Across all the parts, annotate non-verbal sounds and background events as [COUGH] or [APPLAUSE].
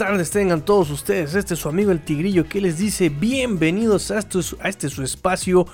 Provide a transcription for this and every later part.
tardes tengan todos ustedes. Este es su amigo el Tigrillo que les dice bienvenidos a, a este su espacio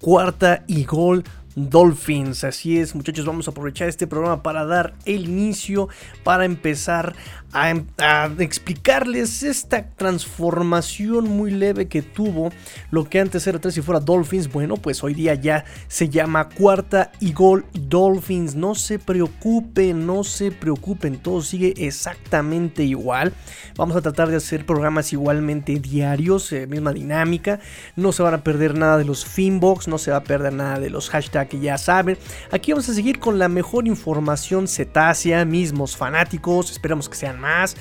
cuarta y gol Dolphins. Así es, muchachos, vamos a aprovechar este programa para dar el inicio, para empezar a, explicarles esta transformación muy leve que tuvo lo que antes era tres y fuera Dolphins. Bueno, pues hoy día ya se llama cuarta y gol Dolphins. No se preocupen, no se preocupen, todo sigue exactamente igual. Vamos a tratar de hacer programas igualmente diarios, eh, misma dinámica. No se van a perder nada de los Finbox, no se va a perder nada de los hashtags que ya saben. Aquí vamos a seguir con la mejor información cetácea, mismos fanáticos, esperamos que sean más.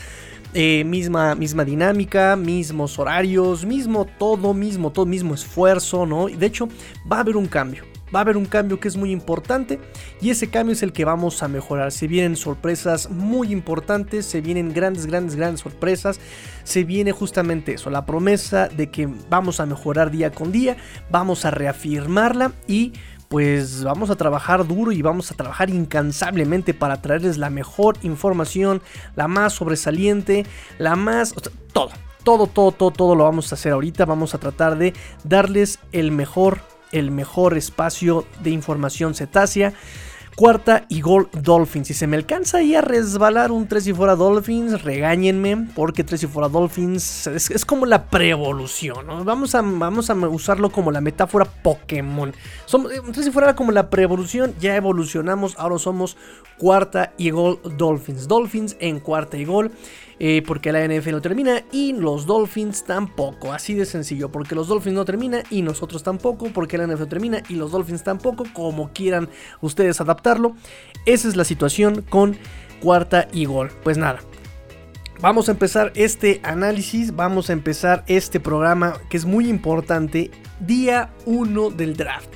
Eh, misma, misma dinámica, mismos horarios, mismo todo, mismo todo, mismo esfuerzo, ¿no? Y de hecho, va a haber un cambio va a haber un cambio que es muy importante y ese cambio es el que vamos a mejorar. Se vienen sorpresas muy importantes, se vienen grandes, grandes, grandes sorpresas. Se viene justamente eso, la promesa de que vamos a mejorar día con día, vamos a reafirmarla y pues vamos a trabajar duro y vamos a trabajar incansablemente para traerles la mejor información, la más sobresaliente, la más... todo, todo, todo, todo, todo lo vamos a hacer ahorita. Vamos a tratar de darles el mejor, el mejor espacio de información cetácea. Cuarta y gol Dolphins. Si se me alcanza ahí a resbalar un 3 y fuera Dolphins, regáñenme, porque 3 y fuera Dolphins es, como la preevolución. Vamos, a, vamos a usarlo como la metáfora Pokémon. Somos, 3 y fuera era como la preevolución, ya evolucionamos, ahora somos cuarta y gol Dolphins. Dolphins en cuarta y gol. Eh, porque la NFL no termina y los Dolphins tampoco. Así de sencillo, porque los Dolphins no termina y nosotros tampoco, porque la NFL termina y los Dolphins tampoco, como quieran ustedes adaptarlo. Esa es la situación con cuarta y gol. Pues nada. Vamos a empezar este análisis, vamos a empezar este programa que es muy importante, día 1 del draft.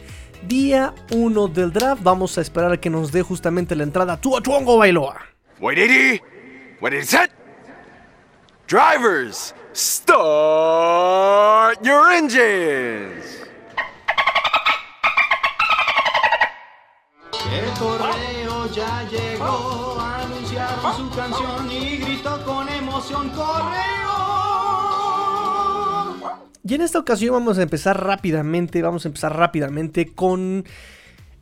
Día 1 del draft, vamos a esperar a que nos dé justamente la entrada Tua Tuongo Bailoa. Wait, Wait, set. Drivers, start your engines. El correo ya llegó, anunciaron su canción y gritó con emoción correo. Y en esta ocasión vamos a empezar rápidamente, vamos a empezar rápidamente con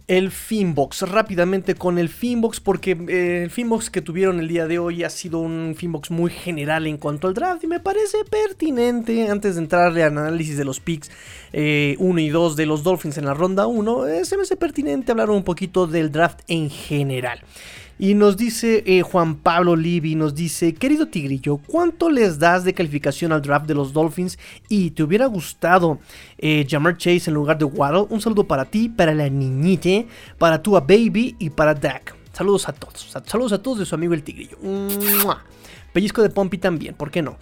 el Finbox, rápidamente con el Finbox, porque eh, el Finbox que tuvieron el día de hoy ha sido un Finbox muy general en cuanto al draft y me parece pertinente, antes de entrarle al análisis de los picks 1 eh, y 2 de los Dolphins en la ronda 1, eh, se me hace pertinente hablar un poquito del draft en general. Y nos dice eh, Juan Pablo Libby, nos dice, querido Tigrillo, ¿cuánto les das de calificación al draft de los Dolphins? Y te hubiera gustado eh, Jamar Chase en lugar de Waddle. Un saludo para ti, para la niñite, para tu baby y para Dak. Saludos a todos. Saludos a todos de su amigo el Tigrillo. Pellizco de Pompi también, ¿por qué no?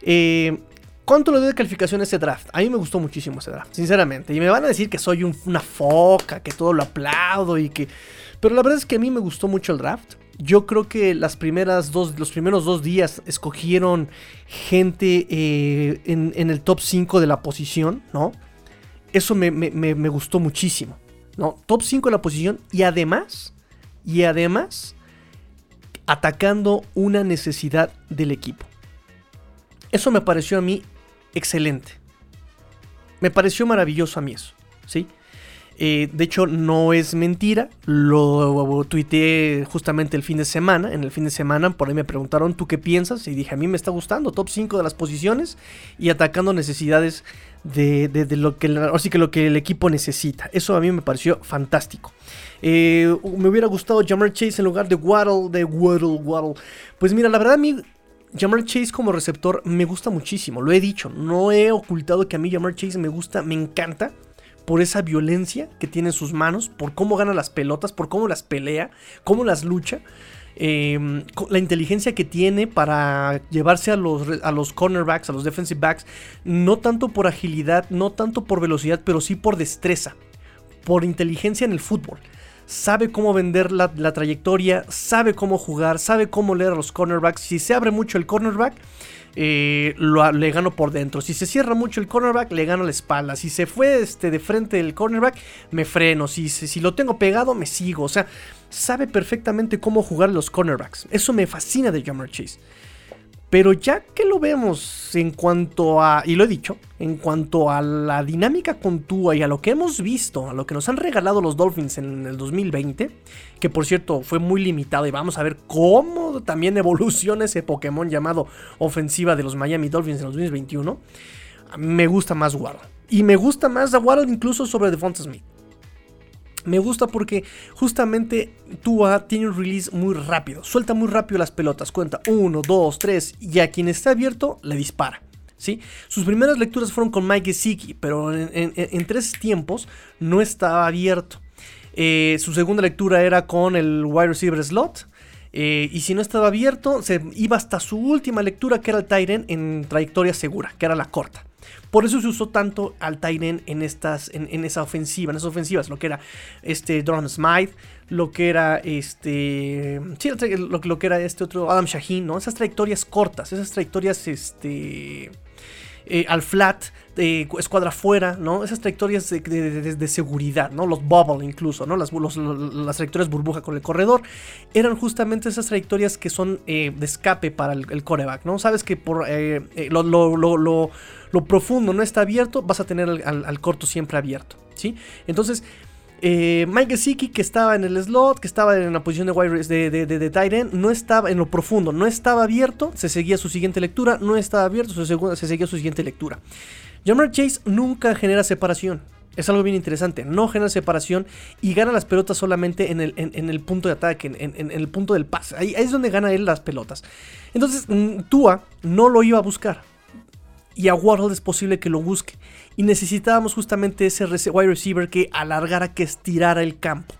Eh, ¿Cuánto le doy de calificación a ese draft? A mí me gustó muchísimo ese draft, sinceramente. Y me van a decir que soy una foca, que todo lo aplaudo y que pero la verdad es que a mí me gustó mucho el draft. Yo creo que las primeras dos, los primeros dos días escogieron gente eh, en, el top 5 de la posición, ¿no? Eso me, gustó muchísimo, ¿no? Top 5 de la posición y además, y además, atacando una necesidad del equipo. Eso me pareció a mí excelente. Me pareció maravilloso a mí eso, ¿sí? Eh, de hecho, no es mentira. Lo tuiteé justamente el fin de semana. En el fin de semana, por ahí me preguntaron, ¿tú qué piensas? Y dije, a mí me está gustando. Top 5 de las posiciones y atacando necesidades de, lo que, que lo que el equipo necesita. Eso a mí me pareció fantástico. Eh, me hubiera gustado Jamar Chase en lugar de Waddle, de Waddle, Waddle. Pues mira, la verdad a mí Jamar Chase como receptor me gusta muchísimo, lo he dicho, no he ocultado que a mí Jamar Chase me gusta, me encanta por esa violencia que tiene en sus manos, por cómo gana las pelotas, por cómo las pelea, cómo las lucha. Em, la inteligencia que tiene para llevarse a los, a los cornerbacks, a los defensive backs, no tanto por agilidad, no tanto por velocidad, pero sí por destreza, por inteligencia en el fútbol. Sabe cómo vender la, la trayectoria, sabe cómo jugar, sabe cómo leer a los cornerbacks. Si se abre mucho el cornerback, eh, le gano por dentro. Si se cierra mucho el cornerback, le gano la espalda. Si se fue este, de frente el cornerback, me freno. Si, si, lo tengo pegado, me sigo. O sea, sabe perfectamente cómo jugar los cornerbacks. Eso me fascina de Jammer Chase. Pero ya que lo vemos en cuanto a, y lo he dicho, en cuanto a la dinámica con Tua y a lo que hemos visto, a lo que nos han regalado los Dolphins en el 2020, que por cierto fue muy limitado y vamos a ver cómo también evoluciona ese Pokémon llamado ofensiva de los Miami Dolphins en el 2021, me gusta más Waddle. Y me gusta más a Waddle incluso sobre Devonta Smith. Me gusta porque justamente Tua tiene un release muy rápido, suelta muy rápido las pelotas, cuenta 1, 2, 3 y a quien está abierto le dispara. ¿sí? Sus primeras lecturas fueron con Mike Gesicki, pero en, tres tiempos no estaba abierto. Eh, su segunda lectura era con el wide receiver slot. Eh, y si no estaba abierto, se iba hasta su última lectura, que era el Tyren, en trayectoria segura, que era la corta. Por eso se usó tanto al Tyren en estas, en, esa ofensiva, en esas ofensivas, lo que era este Durham Smythe, lo que era este, sí, lo, que era este otro Adam Shaheen, ¿no? Esas trayectorias cortas, esas trayectorias, este, eh, al flat, de escuadra fuera, ¿no? Esas trayectorias de, seguridad, ¿no? Los bubble incluso, ¿no? Las, las trayectorias burbuja con el corredor eran justamente esas trayectorias que son eh, de escape para el, coreback, ¿no? Sabes que por eh, lo, lo, profundo no está abierto, vas a tener al, corto siempre abierto, ¿sí? Entonces... Eh, Mike Gesicki, que estaba en el slot, que estaba en la posición de wide de, de, de, de no estaba en lo profundo, no estaba abierto, se seguía su siguiente lectura, no estaba abierto, se, se seguía su siguiente lectura. Jamar Chase nunca genera separación. Es algo bien interesante. No genera separación y gana las pelotas solamente en el, en, el punto de ataque, en, el punto del pase. Ahí, es donde gana él las pelotas. Entonces, mm, Tua no lo iba a buscar. Y a Waddle es posible que lo busque. Y necesitábamos justamente ese wide receiver que alargara, que estirara el campo.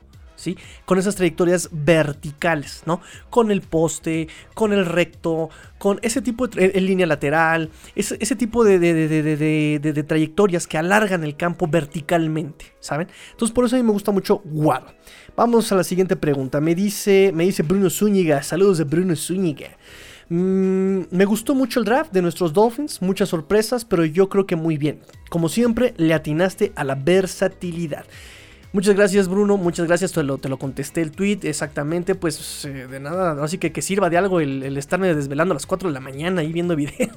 Con esas trayectorias verticales, ¿no? Con el poste, con el recto, con ese tipo de en línea lateral, ese, tipo de, trayectorias que alargan el campo verticalmente, ¿saben? Entonces por eso a mí me gusta mucho Waddle. Vamos a la siguiente pregunta. Me dice, me dice Bruno Zúñiga. Saludos de Bruno Zúñiga. Mm, me gustó mucho el draft de nuestros Dolphins, muchas sorpresas, pero yo creo que muy bien. Como siempre, le atinaste a la versatilidad. Muchas gracias Bruno, muchas gracias, te lo, te lo contesté el tweet, exactamente, pues eh, de nada, así que que sirva de algo el, estarme desvelando a las 4 de la mañana ahí viendo [LAUGHS] videos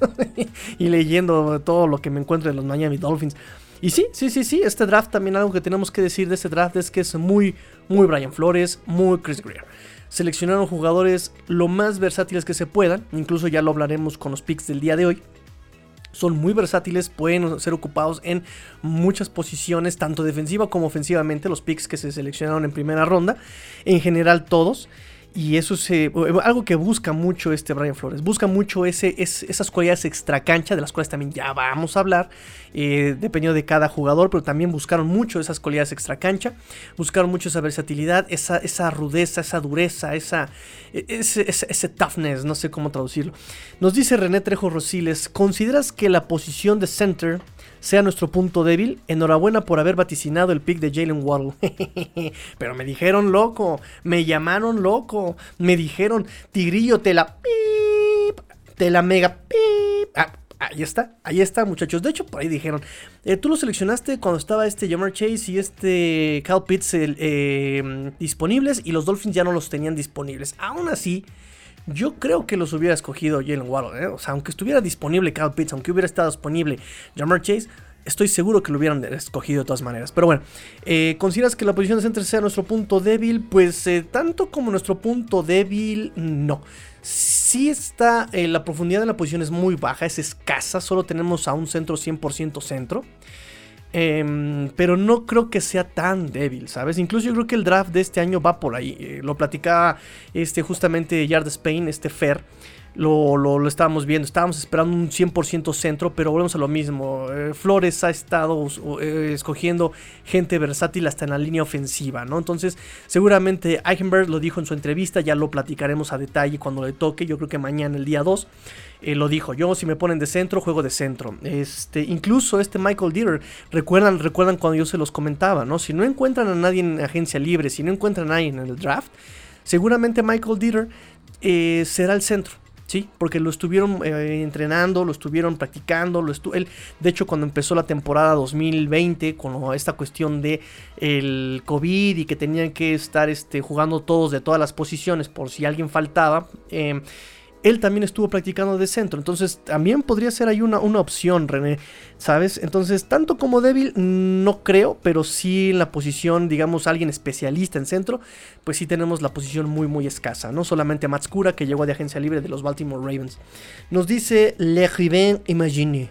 y leyendo todo lo que me encuentro en los Miami Dolphins. Y sí, sí, sí, sí, este draft también algo que tenemos que decir de este draft es que es muy, muy Brian Flores, muy Chris Greer. Seleccionaron jugadores lo más versátiles que se puedan, incluso ya lo hablaremos con los picks del día de hoy son muy versátiles, pueden ser ocupados en muchas posiciones, tanto defensiva como ofensivamente, los picks que se seleccionaron en primera ronda, en general todos. Y eso es algo que busca mucho este Brian Flores. Busca mucho ese, esas cualidades extra cancha, de las cuales también ya vamos a hablar, eh, dependiendo de cada jugador, pero también buscaron mucho esas cualidades extra cancha. Buscaron mucho esa versatilidad, esa, esa rudeza, esa dureza, esa, e, ese, ese, toughness, no sé cómo traducirlo. Nos dice René Trejo Rosiles: ¿consideras que la posición de center sea nuestro punto débil. Enhorabuena por haber vaticinado el pick de Jalen Waddle. [LAUGHS] Pero me dijeron loco, me llamaron loco, me dijeron, Tigrillo, te la te la mega ah, ahí está, ahí está, muchachos. De hecho, por ahí dijeron, eh, tú lo seleccionaste cuando estaba este Jamar Chase y este Cal Pitts eh, disponibles y los Dolphins ya no los tenían disponibles. Aún así, yo creo que los hubiera escogido Jalen Waddle. ¿eh? O sea, aunque estuviera disponible Kyle Pitts, aunque hubiera estado disponible Jamar Chase, estoy seguro que lo hubieran escogido de todas maneras. Pero bueno, eh, ¿consideras que la posición de center sea nuestro punto débil? Pues eh, tanto como nuestro punto débil, no. Sí está, la profundidad de la posición es muy baja, es escasa, solo tenemos a un centro 100% centro. Em, pero no creo que sea tan débil, ¿sabes? Incluso yo creo que el draft de este año va por ahí. Eh, lo platicaba este, justamente Yard Spain, este Fer lo, lo, estábamos viendo. Estábamos esperando un 100% centro, pero volvemos a lo mismo. Eh, Flores ha estado eh, escogiendo gente versátil hasta en la línea ofensiva, ¿no? Entonces, seguramente Eichenberg lo dijo en su entrevista, ya lo platicaremos a detalle cuando le toque. Yo creo que mañana, el día 2, eh, lo dijo. Yo, si me ponen de centro, juego de centro. Este, incluso este Michael Dieter, recuerdan, recuerdan cuando yo se los comentaba, ¿no? Si no encuentran a nadie en agencia libre, si no encuentran a nadie en el draft, seguramente Michael Dieter será el centro. Sí, porque lo estuvieron eh, entrenando, lo estuvieron practicando, lo él, de hecho cuando empezó la temporada 2020 con esta cuestión de el COVID y que tenían que estar este, jugando todos de todas las posiciones por si alguien faltaba, em, él también estuvo practicando de centro. Entonces también podría ser ahí una, una opción, René, ¿sabes? Entonces, tanto como débil, no creo, pero sí en la posición, digamos, alguien especialista en centro, pues sí tenemos la posición muy, muy escasa. No solamente Matskura, que llegó de agencia libre de los Baltimore Ravens. Nos dice Le Riven Imagine.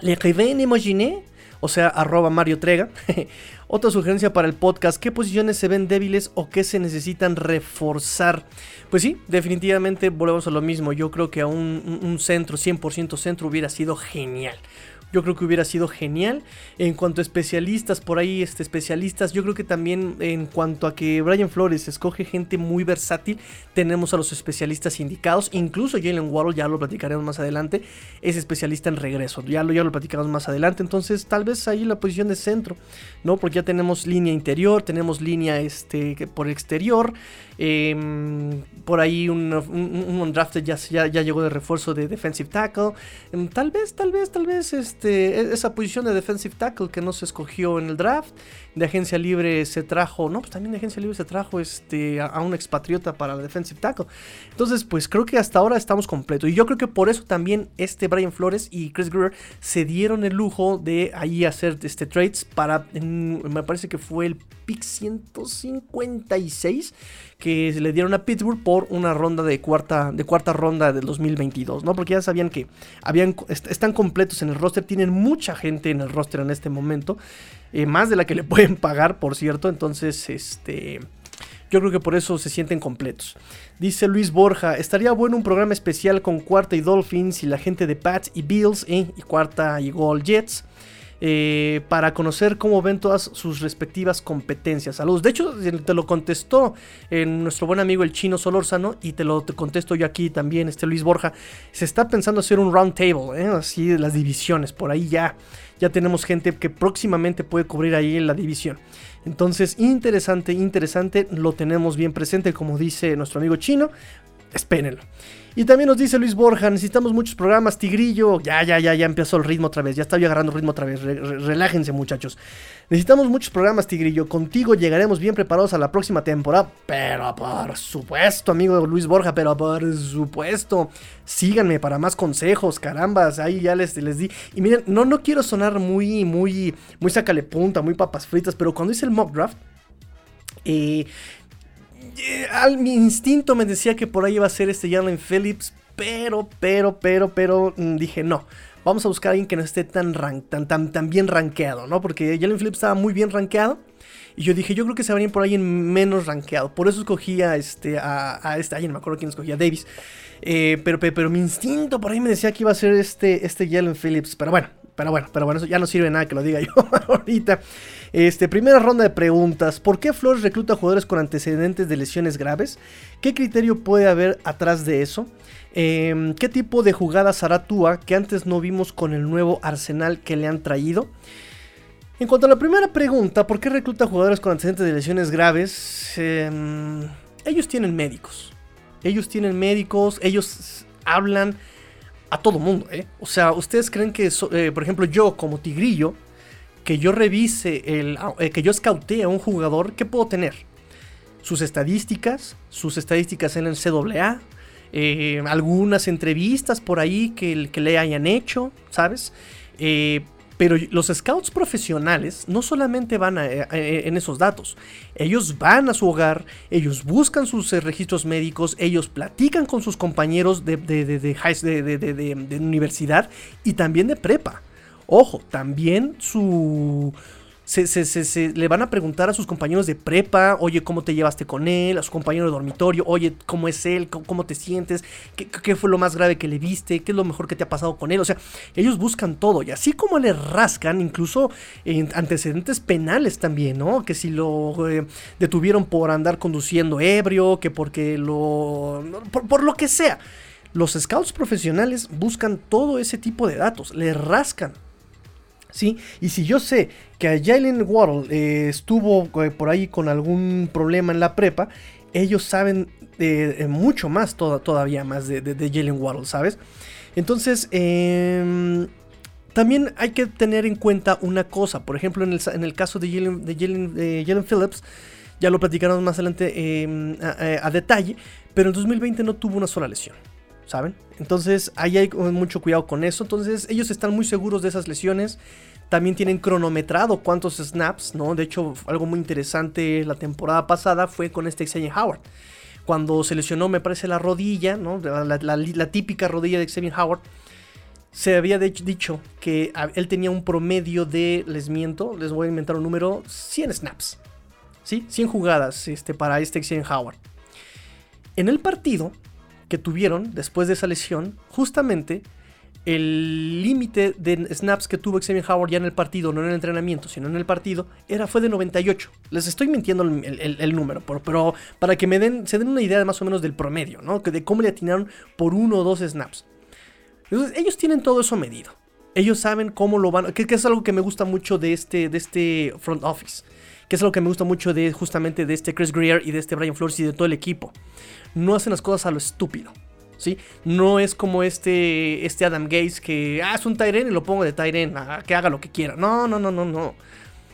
Le Riven Imagine o sea, arroba Mario Trega. [LAUGHS] Otra sugerencia para el podcast, ¿qué posiciones se ven débiles o qué se necesitan reforzar? Pues sí, definitivamente volvemos a lo mismo. Yo creo que a un, centro, 100% centro, hubiera sido genial. Yo creo que hubiera sido genial. En cuanto a especialistas, por ahí, este, especialistas, yo creo que también en cuanto a que Brian Flores escoge gente muy versátil, tenemos a los especialistas indicados. Incluso Jalen Waddle, ya lo platicaremos más adelante, es especialista en regreso. Ya lo, ya lo platicamos más adelante. Entonces, tal vez ahí la posición de centro, ¿no? Porque ya tenemos línea interior, tenemos línea este, por exterior. Em, por ahí un, un, draft ya, ya, llegó de refuerzo de defensive tackle. Em, tal vez, tal vez, tal vez este, e, esa posición de defensive tackle que no se escogió en el draft. De agencia libre se trajo, no, pues también de agencia libre se trajo este, a, un expatriota para la defensive tackle. Entonces, pues creo que hasta ahora estamos completos. Y yo creo que por eso también este Brian Flores y Chris Greer se dieron el lujo de ahí hacer este, trades para, me parece que fue el pick 156 que le dieron a Pittsburgh por una ronda de cuarta, de cuarta ronda del 2022, ¿no? Porque ya sabían que habían, están completos en el roster, tienen mucha gente en el roster en este momento, eh, más de la que le pueden pagar, por cierto, entonces, este... Yo creo que por eso se sienten completos. Dice Luis Borja, estaría bueno un programa especial con Cuarta y Dolphins y la gente de Pats y Bills, ¿eh? y Cuarta y Gold Jets. Eh, para conocer cómo ven todas sus respectivas competencias. Saludos. De hecho, te lo contestó nuestro buen amigo el chino Solórzano y te lo contesto yo aquí también, este Luis Borja. Se está pensando hacer un round table, ¿eh? así de las divisiones. Por ahí ya, ya tenemos gente que próximamente puede cubrir ahí en la división. Entonces, interesante, interesante, lo tenemos bien presente, como dice nuestro amigo chino. Espérenlo. Y también nos dice Luis Borja, necesitamos muchos programas, Tigrillo. Ya, ya, ya, ya empezó el ritmo otra vez. Ya estoy agarrando ritmo otra vez. relájense, muchachos. Necesitamos muchos programas, Tigrillo. Contigo llegaremos bien preparados a la próxima temporada. Pero por supuesto, amigo Luis Borja, pero por supuesto. Síganme para más consejos, carambas. Ahí ya les, les di. Y miren, no, no quiero sonar muy, muy, muy sacale punta, muy papas fritas, pero cuando hice el mock draft, eh, al, mi instinto me decía que por ahí iba a ser este Jalen Phillips, pero, pero, pero, pero mm, dije no. Vamos a buscar a alguien que no esté tan, tan, tan, tan bien rankeado, ¿no? Porque Jalen Phillips estaba muy bien rankeado. Y yo dije, yo creo que se va a ir por alguien menos rankeado. Por eso escogí a este, a, a este, me acuerdo quién escogía, Davis. Eh, pero, pero, mi instinto por ahí me decía que iba a ser este, este Jalen Phillips. Pero bueno, pero bueno, pero bueno, eso ya no sirve nada que lo diga [LAUGHS] yo ahorita. Este, primera ronda de preguntas. ¿Por qué Flores recluta jugadores con antecedentes de lesiones graves? ¿Qué criterio puede haber atrás de eso? Em, ¿Qué tipo de jugadas hará Tua que antes no vimos con el nuevo arsenal que le han traído? En cuanto a la primera pregunta, ¿por qué recluta jugadores con antecedentes de lesiones graves? Em, ellos tienen médicos. Ellos tienen médicos, ellos hablan a todo mundo, ¿eh? O sea, ¿ustedes creen que, eh, por ejemplo, yo como tigrillo, que yo revise, el, ah, eh, que yo escautee a un jugador, ¿qué puedo tener? Sus estadísticas, sus estadísticas en el CAA, eh, algunas entrevistas por ahí que, que, le hayan hecho, ¿sabes? Eh, pero los scouts profesionales no solamente van en esos datos, ellos van a su hogar, ellos buscan sus registros médicos, ellos platican con sus compañeros de, de, de universidad y también de prepa. Ojo, también su... Se, le van a preguntar a sus compañeros de prepa, oye, ¿cómo te llevaste con él? A su compañero de dormitorio, oye, ¿cómo es él? ¿Cómo, te sientes? ¿Qué, fue lo más grave que le viste? ¿Qué es lo mejor que te ha pasado con él? O sea, ellos buscan todo y así como le rascan, incluso antecedentes penales también, ¿no? Que si lo eh, detuvieron por andar conduciendo ebrio, que porque lo... por lo que sea. Los scouts profesionales buscan todo ese tipo de datos, le rascan ¿sí? Y si yo sé que a Jalen Waddle eh, estuvo eh, por ahí con algún problema en la prepa, ellos saben eh, mucho más todavía más de, Jalen Waddle, ¿sabes? Entonces, em, también hay que tener en cuenta una cosa. Por ejemplo, en el, caso de Jalen, Phillips, Ya lo platicaremos más adelante eh, a, a, detalle, pero en 2020 no tuvo una sola lesión, ¿saben? Entonces ahí hay mucho cuidado con eso. Entonces ellos están muy seguros de esas lesiones. También tienen cronometrado cuántos snaps, ¿no? De hecho, algo muy interesante la temporada pasada fue con este Xavier Howard. Cuando se lesionó, me parece, la rodilla, ¿no? La, típica rodilla de Xavier Howard se había dicho que él tenía un promedio de, les miento, les voy a inventar un número, 100 snaps. ¿Sí? 100 jugadas este, para este Xavier Howard. En el partido que tuvieron después de esa lesión, justamente el límite de snaps que tuvo Xavier Howard ya en el partido, no en el entrenamiento, sino en el partido, era, fue de 98. Les estoy mintiendo el, número, pero, para que me den, se den una idea más o menos del promedio, ¿no? De cómo le atinaron por uno o dos snaps. Entonces, ellos tienen todo eso medido. Ellos saben cómo lo van. Que, que, es algo que me gusta mucho de este, de este front office. Que es algo que me gusta mucho de justamente de este Chris Greer y de este Brian Flores y de todo el equipo. No hacen las cosas a lo estúpido. ¿Sí? No es como este, este Adam Gates que, ah, es un Tyren y lo pongo de Tyren, ah, que haga lo que quiera. No, no, no, no, no.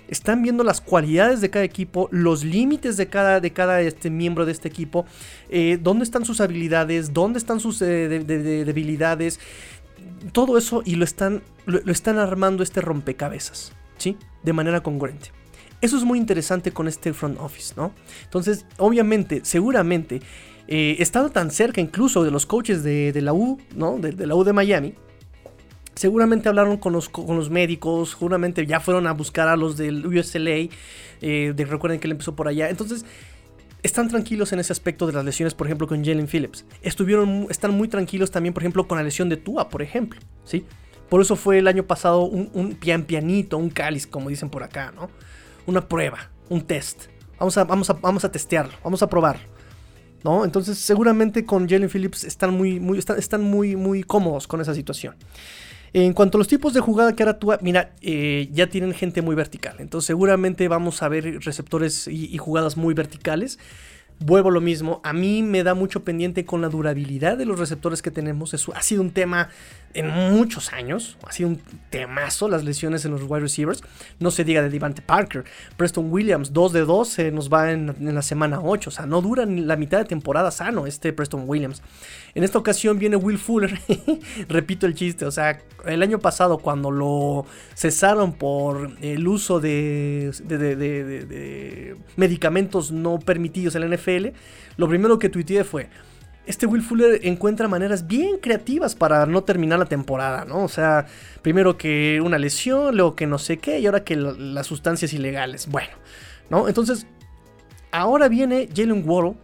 Están viendo las cualidades de cada equipo, los límites de cada, de cada este, miembro de este equipo, eh, dónde están sus habilidades, dónde están sus eh, debilidades, todo eso y lo están, lo, están armando este rompecabezas, ¿sí? De manera congruente. Eso es muy interesante con este front office, ¿no? Entonces, obviamente, seguramente, eh, estando tan cerca incluso de los coaches de, la U, ¿no? de la U de Miami, seguramente hablaron con los, con los médicos, seguramente ya fueron a buscar a los del USLA, eh, recuerden que él empezó por allá, entonces están tranquilos en ese aspecto de las lesiones, por ejemplo, con Jalen Phillips. Estuvieron, están muy tranquilos también, por ejemplo, con la lesión de Tua, por ejemplo, ¿sí? Por eso fue el año pasado un, un pian pianito, un cáliz, como dicen por acá, ¿no? Una prueba, un test. Vamos a, vamos a, vamos a testearlo, vamos a probarlo. ¿No? Entonces seguramente con Jalen Phillips están muy, muy, están, están muy, muy cómodos con esa situación. En cuanto a los tipos de jugada que ahora tú, mira, eh, ya tienen gente muy vertical. Entonces seguramente vamos a ver receptores y, jugadas muy verticales. Vuelvo lo mismo, a mí me da mucho pendiente con la durabilidad de los receptores que tenemos. Eso ha sido un tema en muchos años. Ha sido un temazo las lesiones en los wide receivers. No se diga de Devante Parker. Preston Williams, 2 de 2, nos va en, la semana 8. O sea, no dura ni la mitad de temporada sano este Preston Williams. En esta ocasión viene Will Fuller. [LAUGHS] Repito el chiste. O sea, el año pasado cuando lo cesaron por el uso de, de medicamentos no permitidos en la NFL, lo primero que tuiteé fue este Will Fuller encuentra maneras bien creativas para no terminar la temporada, ¿no? O sea, primero que una lesión, luego que no sé qué, y ahora que las sustancias ilegales. Bueno, ¿no? Entonces, ahora viene Jalen Waddle.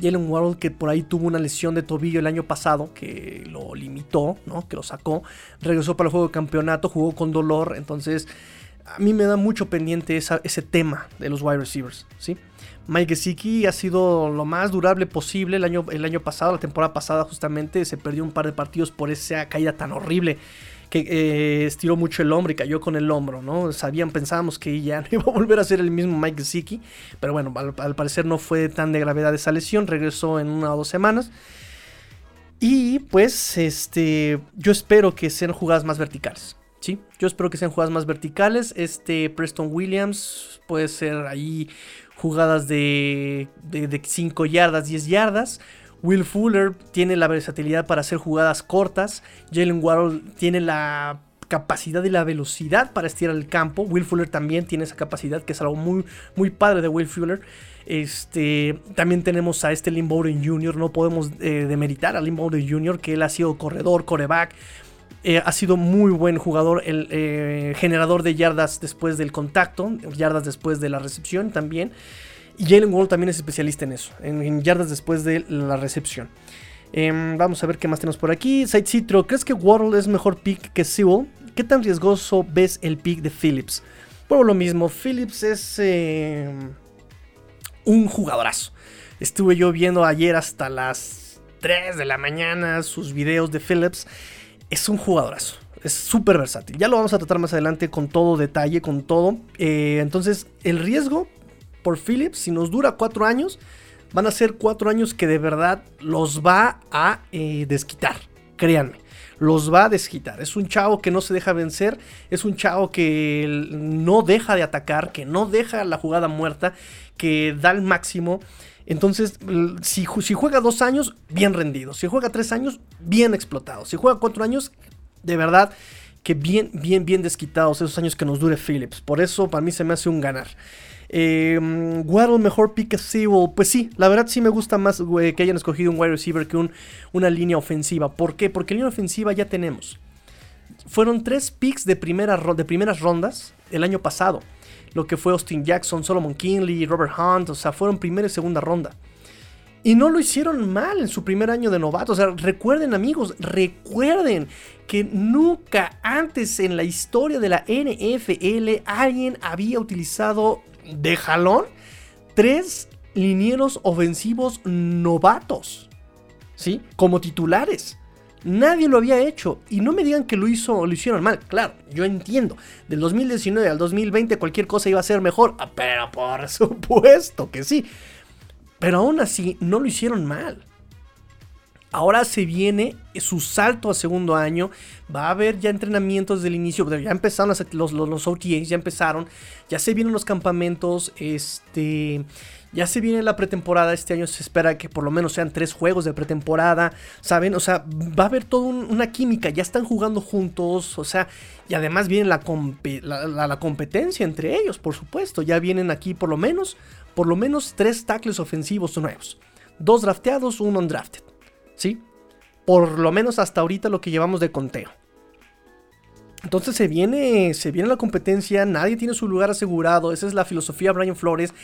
Jalen Waddle que por ahí tuvo una lesión de tobillo el año pasado que lo limitó, ¿no? Que lo sacó. Regresó para el juego de campeonato, jugó con dolor. Entonces, a mí me da mucho pendiente ese tema de los wide receivers, ¿sí? Mike Gesicki ha sido lo más durable posible el año, el año pasado, la temporada pasada justamente se perdió un par de partidos por esa caída tan horrible que eh, estiró mucho el hombro y cayó con el hombro, ¿no? Sabían, pensábamos que ya no [LAUGHS] iba a volver a ser el mismo Mike Gesicki, pero bueno, al, parecer no fue tan de gravedad esa lesión, regresó en una o dos semanas. Y pues, este, yo espero que sean jugadas más verticales. ¿sí? Yo espero que sean jugadas más verticales. Este Preston Williams puede ser ahí jugadas de, 5 yardas, 10 yardas. Will Fuller tiene la versatilidad para hacer jugadas cortas. Jalen Waddle tiene la capacidad y la velocidad para estirar el campo. Will Fuller también tiene esa capacidad, que es algo muy, muy padre de Will Fuller. Este, también tenemos a este Lynn Bowden Jr. No podemos eh, demeritar a Lynn Bowden Jr., que él ha sido corredor, coreback. Eh, ha sido muy buen jugador, el eh, generador de yardas después del contacto, yardas después de la recepción también. Y Jalen Wall también es especialista en eso, en, yardas después de la recepción. Em, vamos a ver qué más tenemos por aquí. Side Citro, ¿crees que Waddle es mejor pick que Sewell? ¿Qué tan riesgoso ves el pick de Phillips? Por lo mismo, Phillips es em, un jugadorazo. Estuve yo viendo ayer hasta las 3 de la mañana sus videos de Phillips es un jugadorazo. Es súper versátil. Ya lo vamos a tratar más adelante con todo detalle, con todo. Eh, entonces, el riesgo por Phillips, si nos dura cuatro años, van a ser cuatro años que de verdad los va a eh, desquitar. Créanme. los va a desquitar. Es un chavo que no se deja vencer, es un chavo que no deja de atacar, que no deja la jugada muerta, que da el máximo. Entonces, si, juega dos años, bien rendido. Si juega tres años, bien explotado. Si juega cuatro años, de verdad que bien, bien, bien desquitados esos años que nos dure Phillips. Por eso, para mí se me hace un ganar. Eh, Waddle mejor pick a Pues sí, la verdad sí me gusta más que hayan escogido un wide receiver que un, una línea ofensiva. ¿Por qué? Porque línea ofensiva ya tenemos. Fueron tres picks de, de primeras rondas el año pasado. Lo que fue Austin Jackson, Solomon Kinley, Robert Hunt. O sea, fueron primera y segunda ronda. Y no lo hicieron mal en su primer año de novato. O sea, recuerden amigos, recuerden que nunca antes en la historia de la NFL alguien había utilizado de jalón tres linieros ofensivos novatos, ¿sí? Como titulares. Nadie lo había hecho. Y no me digan que lo, hizo, lo hicieron mal. Claro, yo entiendo. Del 2019 al 2020 cualquier cosa iba a ser mejor. Ah, pero por [LAUGHS] supuesto que sí. Pero aún así no lo hicieron mal. Ahora se viene su salto a segundo año. Va a haber ya entrenamientos del inicio. Ya empezaron los, los, OTAs, ya empezaron. Ya se vienen los campamentos. Este. Ya se viene la pretemporada. Este año se espera que por lo menos sean tres juegos de pretemporada. ¿Saben? O sea, va a haber toda una química. Ya están jugando juntos. O sea, y además viene la, la competencia entre ellos, por supuesto. Ya vienen aquí por lo menos. Por lo menos tres tackles ofensivos nuevos. Dos drafteados, uno undrafted. ¿sí? Por lo menos hasta ahorita lo que llevamos de conteo. Entonces se viene, se viene la competencia, nadie tiene su lugar asegurado, esa es la filosofía de Brian Flores.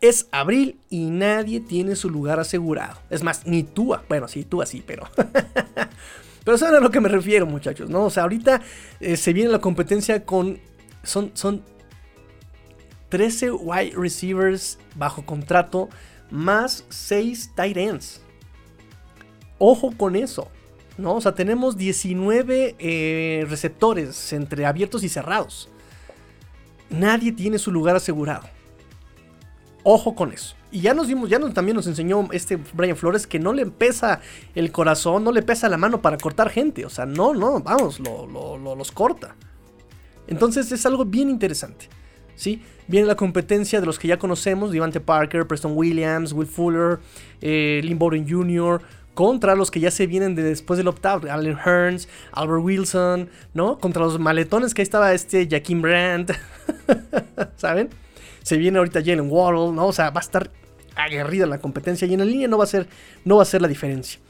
Es abril y nadie tiene su lugar asegurado. Es más, ni tú, bueno, sí, tú así, pero... [LAUGHS] pero saben a lo que me refiero, muchachos, ¿no? O sea, ahorita eh, se viene la competencia con... Son, son 13 wide receivers bajo contrato más 6 tight ends. Ojo con eso. ¿no? O sea, tenemos 19 eh, receptores entre abiertos y cerrados. Nadie tiene su lugar asegurado. Ojo con eso. Y ya nos dimos, ya también nos enseñó este Brian Flores que no le pesa el corazón, no le pesa la mano para cortar gente. O sea, no, no, vamos, lo, los corta. Entonces es algo bien interesante. ¿sí? Viene la competencia de los que ya conocemos, Devante Parker, Preston Williams, Will Fuller, eh, Lynn Bowden Jr., contra los que ya se vienen de después del opt-out, Allen Hearns, Albert Wilson, ¿no? Contra los maletones que ahí estaba este Jaquim Brandt, [LAUGHS] ¿saben? Se viene ahorita Jalen Waddle, ¿no? O sea, va a estar aguerrida la competencia y en la línea no va a ser, no va a ser la diferencia.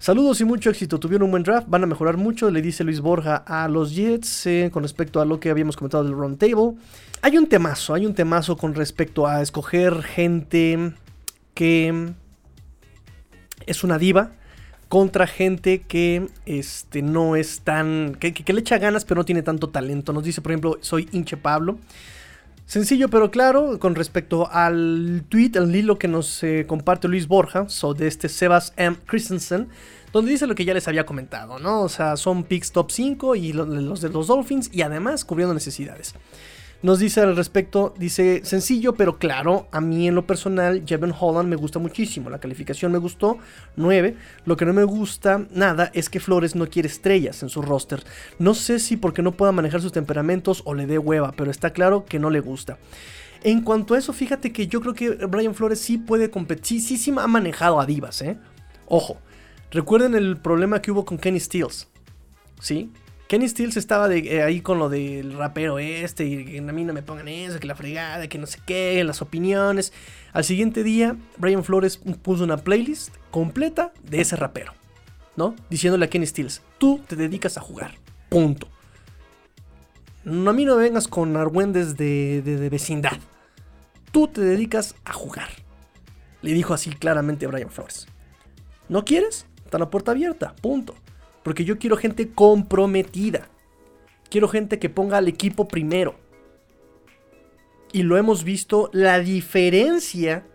Saludos y mucho éxito. Tuvieron un buen draft, van a mejorar mucho, le dice Luis Borja a los Jets eh, con respecto a lo que habíamos comentado del round table. Hay un temazo, hay un temazo con respecto a escoger gente que es una diva contra gente que este, no es tan. Que, le echa ganas, pero no tiene tanto talento. Nos dice, por ejemplo, soy hinche Pablo. Sencillo pero claro, con respecto al tweet, al hilo que nos eh, comparte Luis Borja, so de este Sebas M. Christensen, donde dice lo que ya les había comentado, ¿no? O sea, son picks top 5 y los de los Dolphins y además cubriendo necesidades. Nos dice al respecto, dice, sencillo pero claro, a mí en lo personal, Jevon Holland me gusta muchísimo, la calificación me gustó, 9, lo que no me gusta nada es que Flores no quiere estrellas en su roster, no sé si porque no pueda manejar sus temperamentos o le dé hueva, pero está claro que no le gusta. En cuanto a eso, fíjate que yo creo que Brian Flores sí puede competir, sí, sí, sí ha manejado a divas, ¿eh? Ojo, recuerden el problema que hubo con Kenny Stills, ¿sí? Kenny Stills estaba eh, ahí con lo del rapero este, y que a mí no me pongan eso, que la fregada, que no sé qué, las opiniones. Al siguiente día, Brian Flores puso una playlist completa de ese rapero, ¿no? Diciéndole a Kenny Stills, tú te dedicas a jugar, punto. No, a mí no me vengas con argüendes de, de, de vecindad. Tú te dedicas a jugar. Le dijo así claramente Brian Flores. ¿No quieres? Está la puerta abierta, punto. Porque yo quiero gente comprometida. Quiero gente que ponga al equipo primero. Y lo hemos visto, la diferencia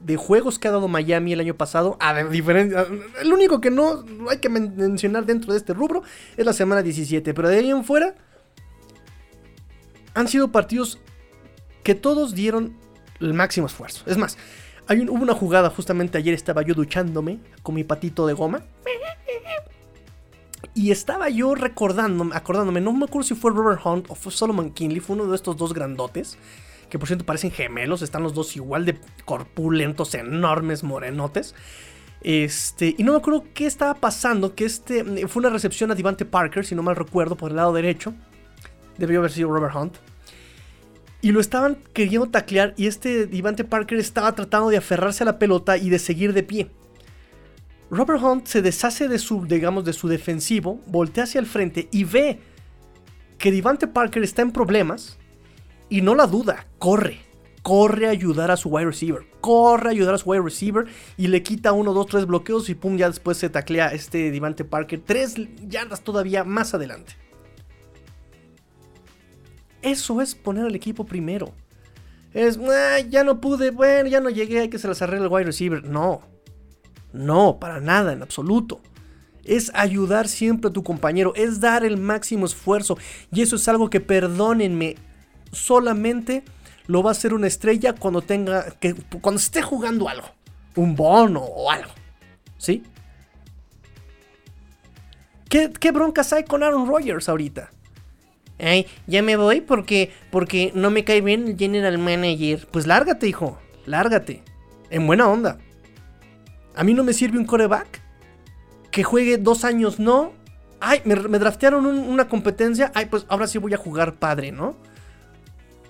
de juegos que ha dado Miami el año pasado. A diferencia, el único que no hay que mencionar dentro de este rubro es la semana 17. Pero de ahí en fuera han sido partidos que todos dieron el máximo esfuerzo. Es más, hay hubo una jugada, justamente ayer estaba yo duchándome con mi patito de goma Y estaba yo recordando, acordándome, no me acuerdo si fue Robert Hunt o fue Solomon Kinley, fue uno de estos dos grandotes, que por cierto parecen gemelos, están los dos igual de corpulentos, enormes, morenotes. Este, y no me acuerdo qué estaba pasando, que este fue una recepción a Devante Parker, si no mal recuerdo, por el lado derecho. Debió haber sido Robert Hunt. Y lo estaban queriendo taclear y este Devante Parker estaba tratando de aferrarse a la pelota y de seguir de pie. Robert Hunt se deshace de su, digamos, de su defensivo, voltea hacia el frente y ve que Devante Parker está en problemas y no la duda, corre, corre a ayudar a su wide receiver, corre a ayudar a su wide receiver y le quita uno, dos, tres bloqueos y pum, ya después se taclea este Devante Parker tres yardas todavía más adelante. Eso es poner al equipo primero. Es, "Ah, ya no pude, bueno, ya no llegué, hay que se las arregle el wide receiver. No, no, para nada, en absoluto. Es ayudar siempre a tu compañero, es dar el máximo esfuerzo. Y eso es algo que, perdónenme, solamente lo va a hacer una estrella cuando tenga que cuando esté jugando algo, un bono o algo, ¿sí? ¿Qué, broncas hay con Aaron Rodgers ahorita? Ay, ya me voy porque porque no me cae bien el general manager. Pues lárgate, hijo, lárgate. En buena onda. A mí no me sirve un coreback que juegue dos años, no. Ay, me, draftearon un- una competencia. Ay, pues ahora sí voy a jugar padre, ¿no?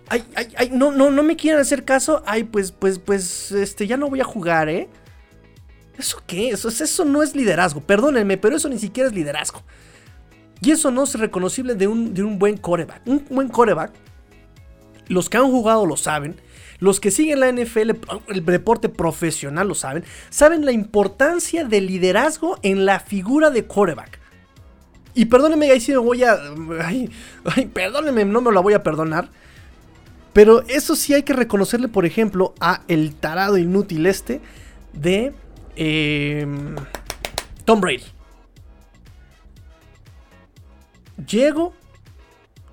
Ay, ay, ay, no, no, no me quieren hacer caso. Ay, pues, pues, pues, este, ya no voy a jugar, ¿eh? ¿Eso qué? Eso, eso no es liderazgo. Perdónenme, pero eso ni siquiera es liderazgo. Y eso no es reconocible de un, de un buen coreback. Un buen coreback, los que han jugado lo saben. Los que siguen la NFL, el deporte profesional lo saben. Saben la importancia del liderazgo en la figura de coreback. Y perdónenme, ahí sí me voy a. Ay, ay, perdónenme, no me la voy a perdonar. Pero eso sí hay que reconocerle, por ejemplo, a el tarado inútil este de eh, Tom Brady. Llego,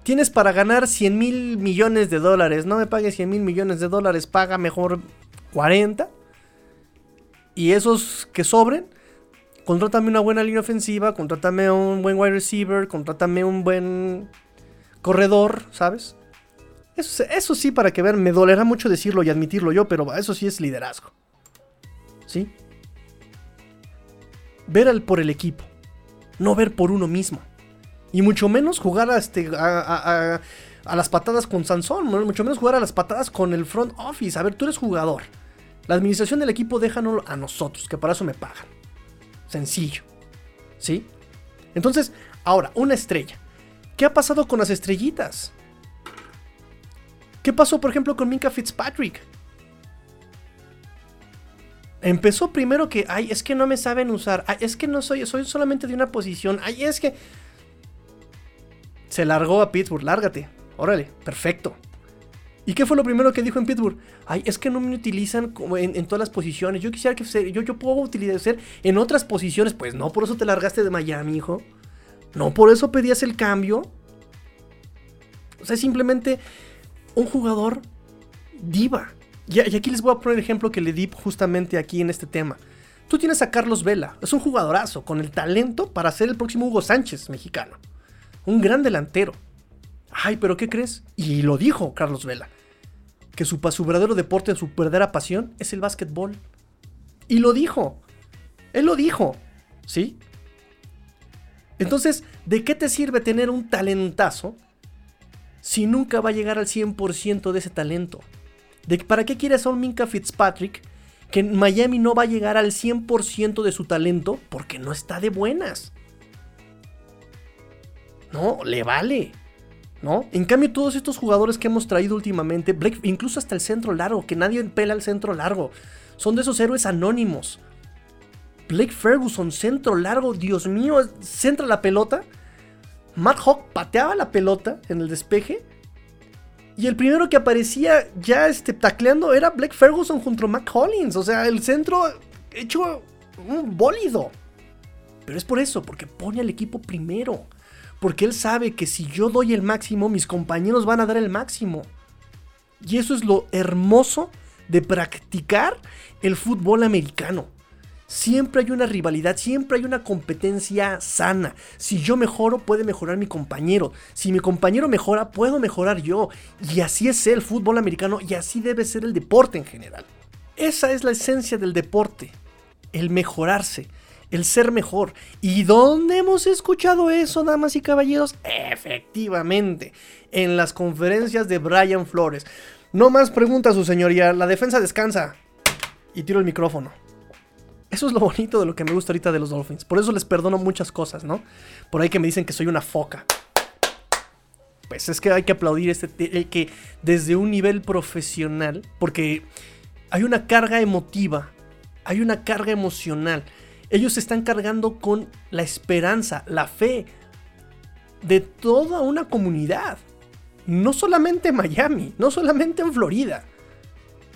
tienes para ganar 100 mil millones de dólares. No me pagues 100 mil millones de dólares, paga mejor 40. Y esos que sobren, contrátame una buena línea ofensiva, contrátame un buen wide receiver, contrátame un buen corredor, ¿sabes? Eso, sí, para que vean, me dolerá mucho decirlo y admitirlo yo, pero eso sí es liderazgo. ¿Sí? Ver al, por el equipo, no ver por uno mismo. Y mucho menos jugar a, este, a, a- a- las patadas con Sansón, mucho menos jugar a las patadas con el front office. A ver, tú eres jugador. La administración del equipo déjanos a nosotros, que para eso me pagan. Sencillo. ¿Sí? Entonces, ahora, una estrella. ¿Qué ha pasado con las estrellitas? ¿Qué pasó, por ejemplo, con Minka Fitzpatrick? Empezó primero que, ay, es que no me saben usar, ay, es que no soy, soy solamente de una posición, ay, es que... Se largó a Pittsburgh, lárgate, órale, perfecto. ¿Y qué fue lo primero que dijo en Pittsburgh? Ay, es que no me utilizan en, en todas las posiciones, yo quisiera que se- yo, yo puedo utilizar en otras posiciones, pues no, por eso te largaste de Miami, hijo. No, por eso pedías el cambio. O sea, simplemente un jugador diva. Y, y aquí les voy a poner el ejemplo que le di justamente aquí en este tema. Tú tienes a Carlos Vela, es un jugadorazo con el talento para ser el próximo Hugo Sánchez mexicano. Un gran delantero. Ay, pero ¿qué crees? Y lo dijo Carlos Vela. Que su, su verdadero deporte, su verdadera pasión es el básquetbol. Y lo dijo. Él lo dijo. ¿Sí? Entonces, ¿de qué te sirve tener un talentazo si nunca va a llegar al 100% de ese talento? ¿De ¿Para qué quieres a un Minka Fitzpatrick que en Miami no va a llegar al 100% de su talento porque no está de buenas? No, le vale. ¿No? En cambio, todos estos jugadores que hemos traído últimamente, Blake- incluso hasta el centro largo, que nadie pela el centro largo, son de esos héroes anónimos. Blake Ferguson, centro largo, Dios mío, centra la pelota. Matt Hawk pateaba la pelota en el despeje. Y el primero que aparecía ya este, tacleando era Blake Ferguson junto a Matt Collins. O sea, el centro hecho un bólido. Pero es por eso, porque pone al equipo primero. Porque él sabe que si yo doy el máximo, mis compañeros van a dar el máximo. Y eso es lo hermoso de practicar el fútbol americano. Siempre hay una rivalidad, siempre hay una competencia sana. Si yo mejoro, puede mejorar mi compañero. Si mi compañero mejora, puedo mejorar yo. Y así es el fútbol americano y así debe ser el deporte en general. Esa es la esencia del deporte, el mejorarse, el ser mejor. ¿Y dónde hemos escuchado eso, damas y caballeros? Efectivamente, en las conferencias de Brian Flores. No más preguntas, su señoría, la defensa descansa. Y tiro el micrófono. Eso es lo bonito de lo que me gusta ahorita de los Dolphins. Por eso les perdono muchas cosas, ¿no? Por ahí que me dicen que soy una foca. Pues es que hay que aplaudir este que desde un nivel profesional, porque hay una carga emotiva, hay una carga emocional. Ellos están cargando con la esperanza, la fe de toda una comunidad. No solamente en Miami, no solamente en Florida.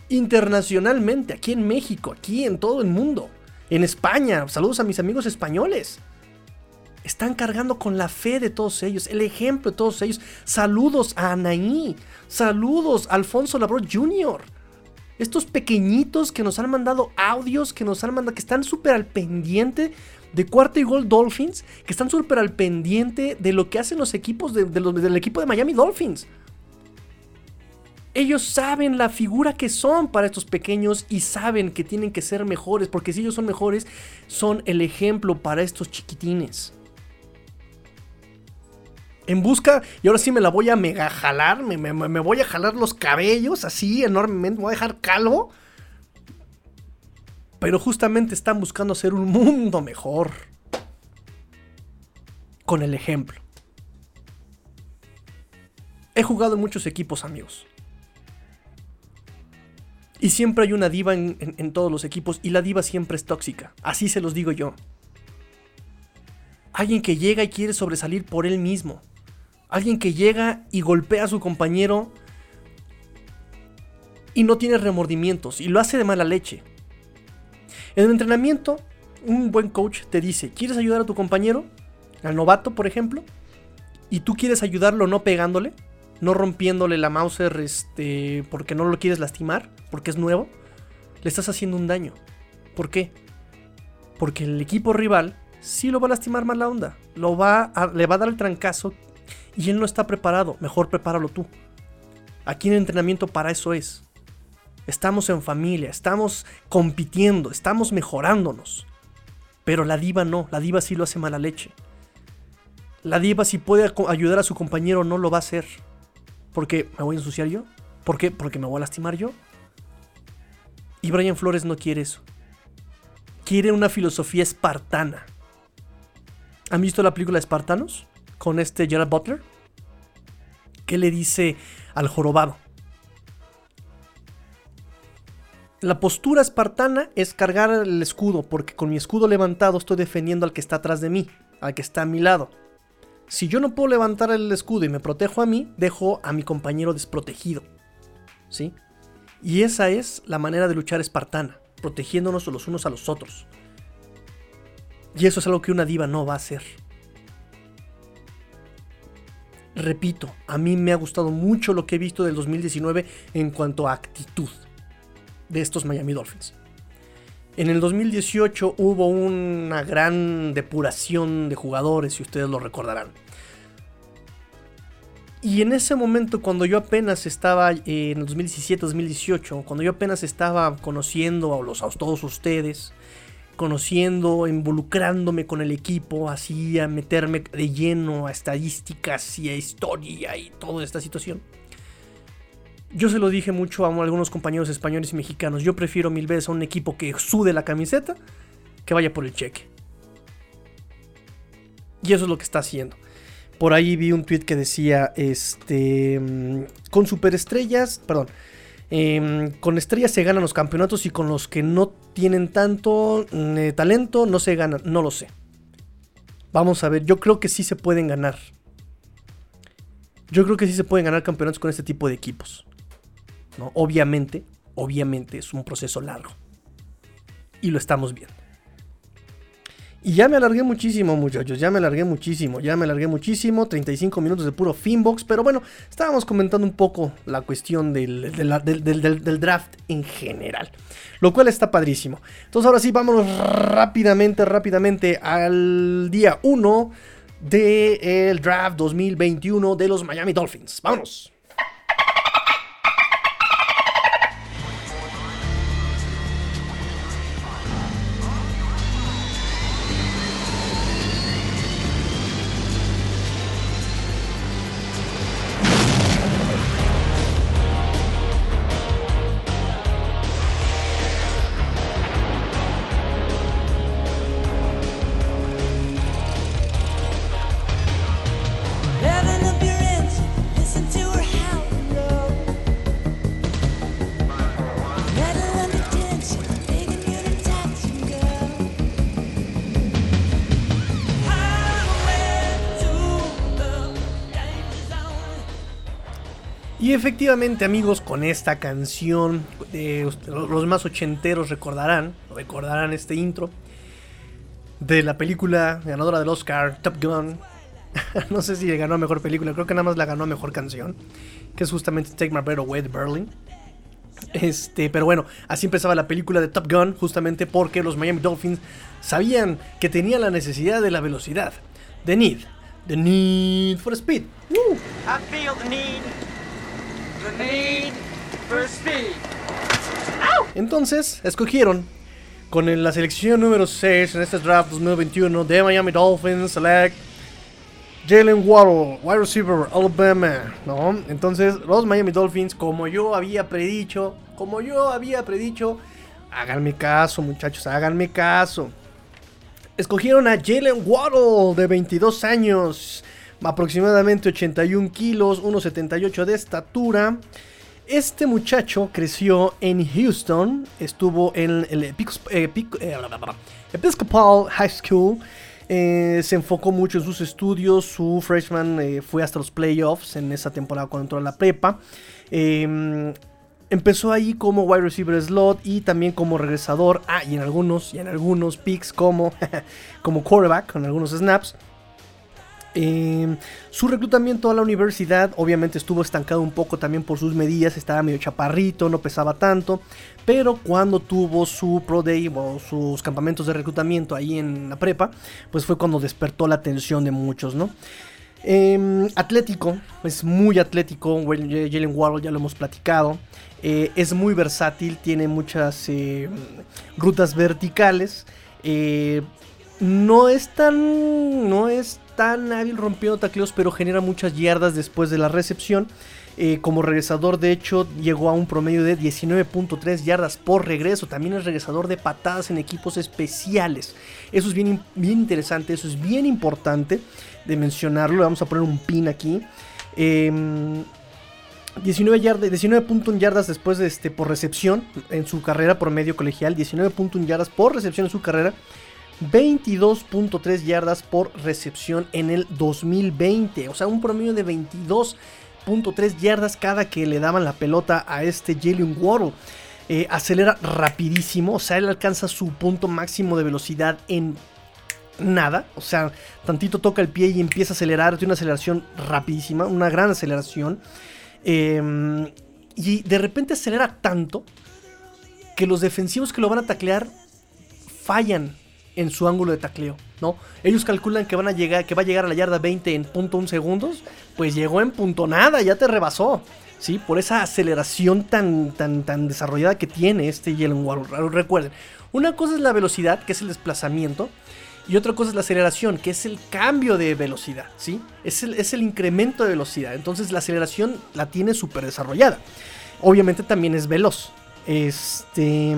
Internacionalmente, aquí en México, aquí en todo el mundo en España. Saludos a mis amigos españoles. Están cargando con la fe de todos ellos, el ejemplo de todos ellos. Saludos a Anaí. Saludos a Alfonso Labro Jr. Estos pequeñitos que nos han mandado audios, que nos han mandado, que están súper al pendiente de cuarto y gol Dolphins, que están súper al pendiente de lo que hacen los equipos del equipo de Miami Dolphins. Ellos saben la figura que son para estos pequeños y saben que tienen que ser mejores, porque si ellos son mejores, son el ejemplo para estos chiquitines. En busca, y ahora sí me la voy a mega jalar, me, voy a jalar los cabellos así enormemente, me voy a dejar calvo. Pero justamente están buscando hacer un mundo mejor. Con el ejemplo. He jugado en muchos equipos, amigos. Y siempre hay una diva en, todos los equipos y la diva siempre es tóxica. Así se los digo yo. Alguien que llega y quiere sobresalir por él mismo. Alguien que llega y golpea a su compañero y no tiene remordimientos y lo hace de mala leche. En el entrenamiento, un buen coach te dice, ¿quieres ayudar a tu compañero? Al novato, por ejemplo. Y tú quieres ayudarlo no pegándole no rompiéndole la Mauser este, porque no lo quieres lastimar, porque es nuevo, le estás haciendo un daño. ¿Por qué? Porque el equipo rival sí lo va a lastimar más la onda, lo va le va a dar el trancazo y él no está preparado, mejor prepáralo tú. Aquí en el entrenamiento para eso es. Estamos en familia, estamos compitiendo, estamos mejorándonos. Pero la diva no, la diva sí lo hace mala leche. La diva si puede ayudar a su compañero no lo va a hacer. Porque me voy a ensuciar yo. ¿Por qué? Porque me voy a lastimar yo. Y Brian Flores no quiere eso. Quiere una filosofía espartana. ¿Han visto la película Espartanos? Con este Gerard Butler. ¿Qué le dice al jorobado? La postura espartana es cargar el escudo, porque con mi escudo levantado estoy defendiendo al que está atrás de mí, al que está a mi lado. Si yo no puedo levantar el escudo y me protejo a mí, dejo a mi compañero desprotegido. ¿Sí? Y esa es la manera de luchar espartana, protegiéndonos los unos a los otros. Y eso es algo que una diva no va a hacer. Repito, a mí me ha gustado mucho lo que he visto del 2019 en cuanto a actitud de estos Miami Dolphins. En el 2018 hubo una gran depuración de jugadores, si ustedes lo recordarán. Y en ese momento, cuando yo apenas estaba, eh, en el 2017-2018, cuando yo apenas estaba conociendo a, los, a todos ustedes, conociendo, involucrándome con el equipo, así a meterme de lleno a estadísticas y a historia y toda esta situación yo se lo dije mucho a algunos compañeros españoles y mexicanos. Yo prefiero mil veces a un equipo que sude la camiseta que vaya por el cheque. Y eso es lo que está haciendo. Por ahí vi un tweet que decía, este, mm, con superestrellas, perdón, em, con estrellas se ganan los campeonatos y con los que no tienen tanto mm, eh, talento no se ganan, no lo sé. Vamos a ver, yo creo que sí se pueden ganar. Yo creo que sí se pueden ganar campeonatos con este tipo de equipos. Obviamente, obviamente es un proceso largo. Y lo estamos viendo. Y ya me alargué muchísimo, muchachos. Ya me alargué muchísimo. Ya me alargué muchísimo. 35 minutos de puro Finbox. Pero bueno, estábamos comentando un poco la cuestión del, del- del- draft en general. Lo cual está padrísimo. Entonces ahora sí, vámonos rápidamente, rápidamente al día 1 del draft 2021 de los Miami Dolphins. Vámonos. Efectivamente, amigos, con esta canción, eh, los más ochenteros recordarán, recordarán este intro de la película ganadora del Oscar, Top Gun. [LAUGHS] no sé si ganó a mejor película, creo que nada más la ganó a mejor canción, que es justamente Take My Breath Away de Berlin. Este, pero bueno, así empezaba la película de Top Gun, justamente porque los Miami Dolphins sabían que tenían la necesidad de la velocidad. The need, the need for speed. I feel the need, the need for speed. Entonces, escogieron con la selección número 6 en este draft 2021 de Miami Dolphins Select Jalen Waddle, wide receiver, Alabama, ¿no? Entonces, los Miami Dolphins, como yo había predicho, como yo había predicho, háganme caso, muchachos, háganme caso. Escogieron a Jalen Waddle, de 22 años, aproximadamente 81 kilos, 1,78 de estatura. Este muchacho creció en Houston, estuvo en el eh, Episcopal High School, eh, se enfocó mucho en sus estudios, su freshman eh, fue hasta los playoffs en esa temporada cuando entró a la prepa. Eh, empezó ahí como wide receiver slot y también como regresador, ah, y en algunos, y en algunos picks como, [LAUGHS] como quarterback, en algunos snaps. Eh, su reclutamiento a la universidad obviamente estuvo estancado un poco también por sus medidas, estaba medio chaparrito, no pesaba tanto, pero cuando tuvo su Pro Day o sus campamentos de reclutamiento ahí en la prepa, pues fue cuando despertó la atención de muchos, ¿no? Eh, atlético, es muy atlético, Jalen Waddle ya lo hemos platicado, eh, es muy versátil, tiene muchas eh, rutas verticales, eh, no es tan. No es tan hábil rompiendo tacleos, pero genera muchas yardas después de la recepción. Eh, como regresador, de hecho, llegó a un promedio de 19.3 yardas por regreso. También es regresador de patadas en equipos especiales. Eso es bien, bien interesante, eso es bien importante de mencionarlo. Le vamos a poner un pin aquí. Em, 19 yardas, 19.1 yardas después de este por recepción en su carrera por medio colegial, 19.1 yardas por recepción en su carrera, 22.3 yardas por recepción en el 2020, o sea, un promedio de 22.3 yardas cada que le daban la pelota a este Jalen Waddle. Eh, acelera rapidísimo, o sea, él alcanza su punto máximo de velocidad en nada, o sea, tantito toca el pie y empieza a acelerar, tiene una aceleración rapidísima, una gran aceleración. Eh, y de repente acelera tanto que los defensivos que lo van a taclear fallan en su ángulo de tacleo, ¿no? Ellos calculan que van a llegar, que va a llegar a la yarda 20 en punto un segundos, pues llegó en punto nada, ya te rebasó, ¿sí? Por esa aceleración tan, tan, tan desarrollada que tiene este Jalen Waddle. Recuerden, una cosa es la velocidad, que es el desplazamiento, y otra cosa es la aceleración, que es el cambio de velocidad, ¿sí? Es el, es el incremento de velocidad. Entonces la aceleración la tiene súper desarrollada. Obviamente también es veloz. Este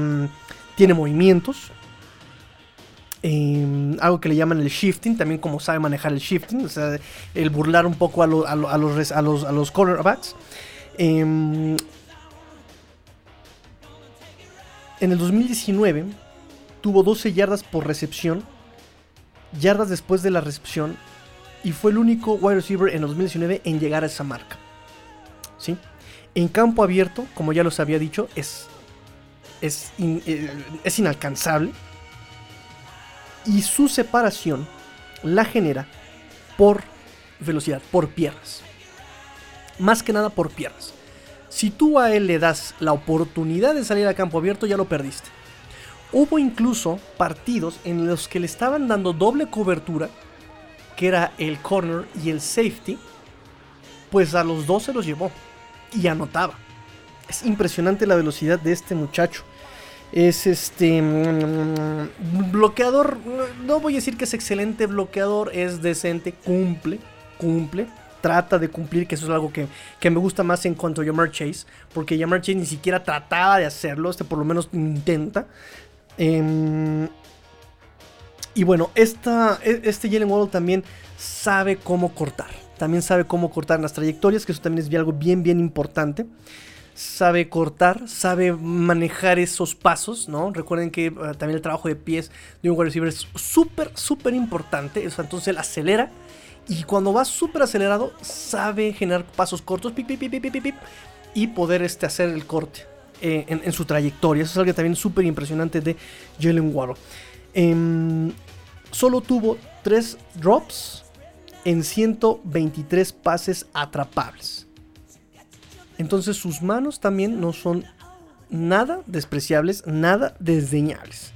tiene movimientos. Eh, algo que le llaman el shifting, también como sabe manejar el shifting, o sea, el burlar un poco a, lo- a lo- a los, a, los, a los cornerbacks. Em, en el 2019 tuvo 12 yardas por recepción, yardas después de la recepción, y fue el único wide receiver en el 2019 en llegar a esa marca. ¿Sí? En campo abierto, como ya los había dicho, es, es, eh, es inalcanzable. Y su separación la genera por velocidad, por piernas. Más que nada por piernas. Si tú a él le das la oportunidad de salir a campo abierto, ya lo perdiste. Hubo incluso partidos en los que le estaban dando doble cobertura, que era el corner y el safety, pues a los dos se los llevó y anotaba. Es impresionante la velocidad de este muchacho. Es este mm, bloqueador, no voy a decir que es excelente bloqueador, es decente, cumple, cumple, trata de cumplir, que eso es algo que, que me gusta más en cuanto a Jamar Chase, porque Jamar Chase ni siquiera trataba de hacerlo, este por lo menos intenta. Em, y bueno, esta, e- este Jalen Waddle también sabe cómo cortar. También sabe cómo cortar las trayectorias, que eso también es algo bien, bien importante. Sabe cortar, sabe manejar esos pasos, ¿no? Recuerden que eh, también el trabajo de pies de un wide receiver es súper, súper importante. Entonces él acelera y cuando va súper acelerado, sabe generar pasos cortos, pip, pip, pip, y poder este, hacer el corte eh, en, su trayectoria. Eso es algo también súper impresionante de Jalen Waddle. Em, solo tuvo 3 drops en 123 pases atrapables. Entonces sus manos también no son nada despreciables, nada desdeñables.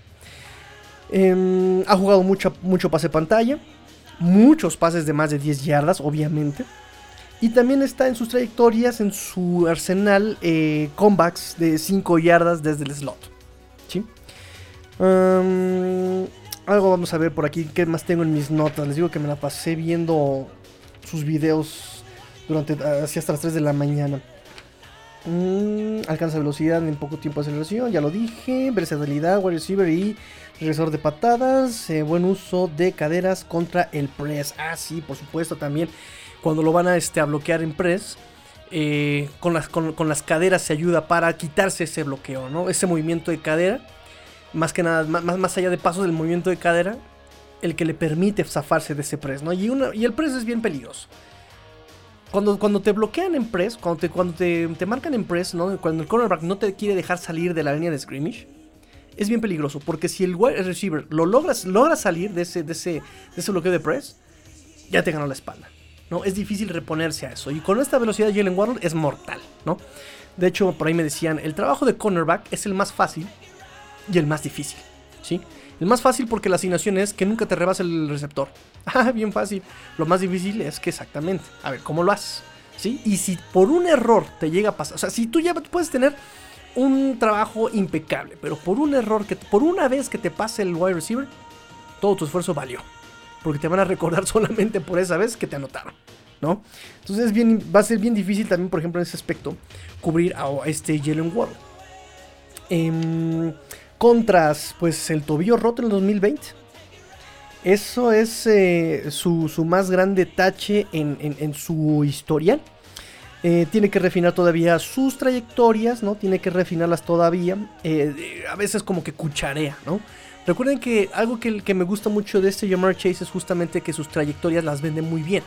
Em, ha jugado mucho, mucho pase pantalla, muchos pases de más de 10 yardas, obviamente. Y también está en sus trayectorias, en su arsenal, eh, comebacks de 5 yardas desde el slot. ¿sí? Am, algo vamos a ver por aquí. ¿Qué más tengo en mis notas? Les digo que me la pasé viendo sus videos durante así hasta las 3 de la mañana. Mm, alcanza velocidad en poco tiempo de aceleración, ya lo dije. Versatilidad, wide receiver y regresor de patadas. eh, buen uso de caderas contra el press. Ah, sí, por supuesto también. Cuando lo van a, este, a bloquear en press. eh, con, las, con, con las caderas se ayuda para quitarse ese bloqueo, ¿no? Ese movimiento de cadera. Más que nada, más, más allá de pasos del movimiento de cadera. El que le permite zafarse de ese press, ¿no? Y, una, y el press es bien peligroso. Cuando, cuando te bloquean en press, cuando, te, cuando te, te marcan en press, ¿no? cuando el cornerback no te quiere dejar salir de la línea de scrimmage, es bien peligroso. Porque si el wide receiver lo logras, logra salir de ese, de, ese, de ese bloqueo de press, ya te ganó la espalda. ¿no? Es difícil reponerse a eso. Y con esta velocidad Jalen Waddle es mortal. ¿no? De hecho, por ahí me decían, el trabajo de cornerback es el más fácil y el más difícil. ¿sí? El más fácil porque la asignación es que nunca te rebase el receptor. [LAUGHS] Ah, bien fácil. Lo más difícil es que exactamente. A ver, ¿cómo lo haces? ¿Sí? Y si por un error te llega a pasar. O sea, si tú ya puedes tener un trabajo impecable, pero por un error que por una vez que te pase el wide receiver, todo tu esfuerzo valió. Porque te van a recordar [LAUGHS] solamente por esa vez que te anotaron. ¿No? Entonces va a ser bien difícil también, por ejemplo, en ese aspecto, cubrir a este Jalen Waddle. Em, contras, pues el tobillo roto en el 2020. Eso es eh, su, su más grande tache en, en- su historial. Eh, tiene que refinar todavía sus trayectorias, ¿no? Tiene que refinarlas todavía. Eh, a veces como que cucharea, ¿no? Recuerden que algo que, que me gusta mucho de este Jamar Chase es justamente que sus trayectorias las vende muy bien.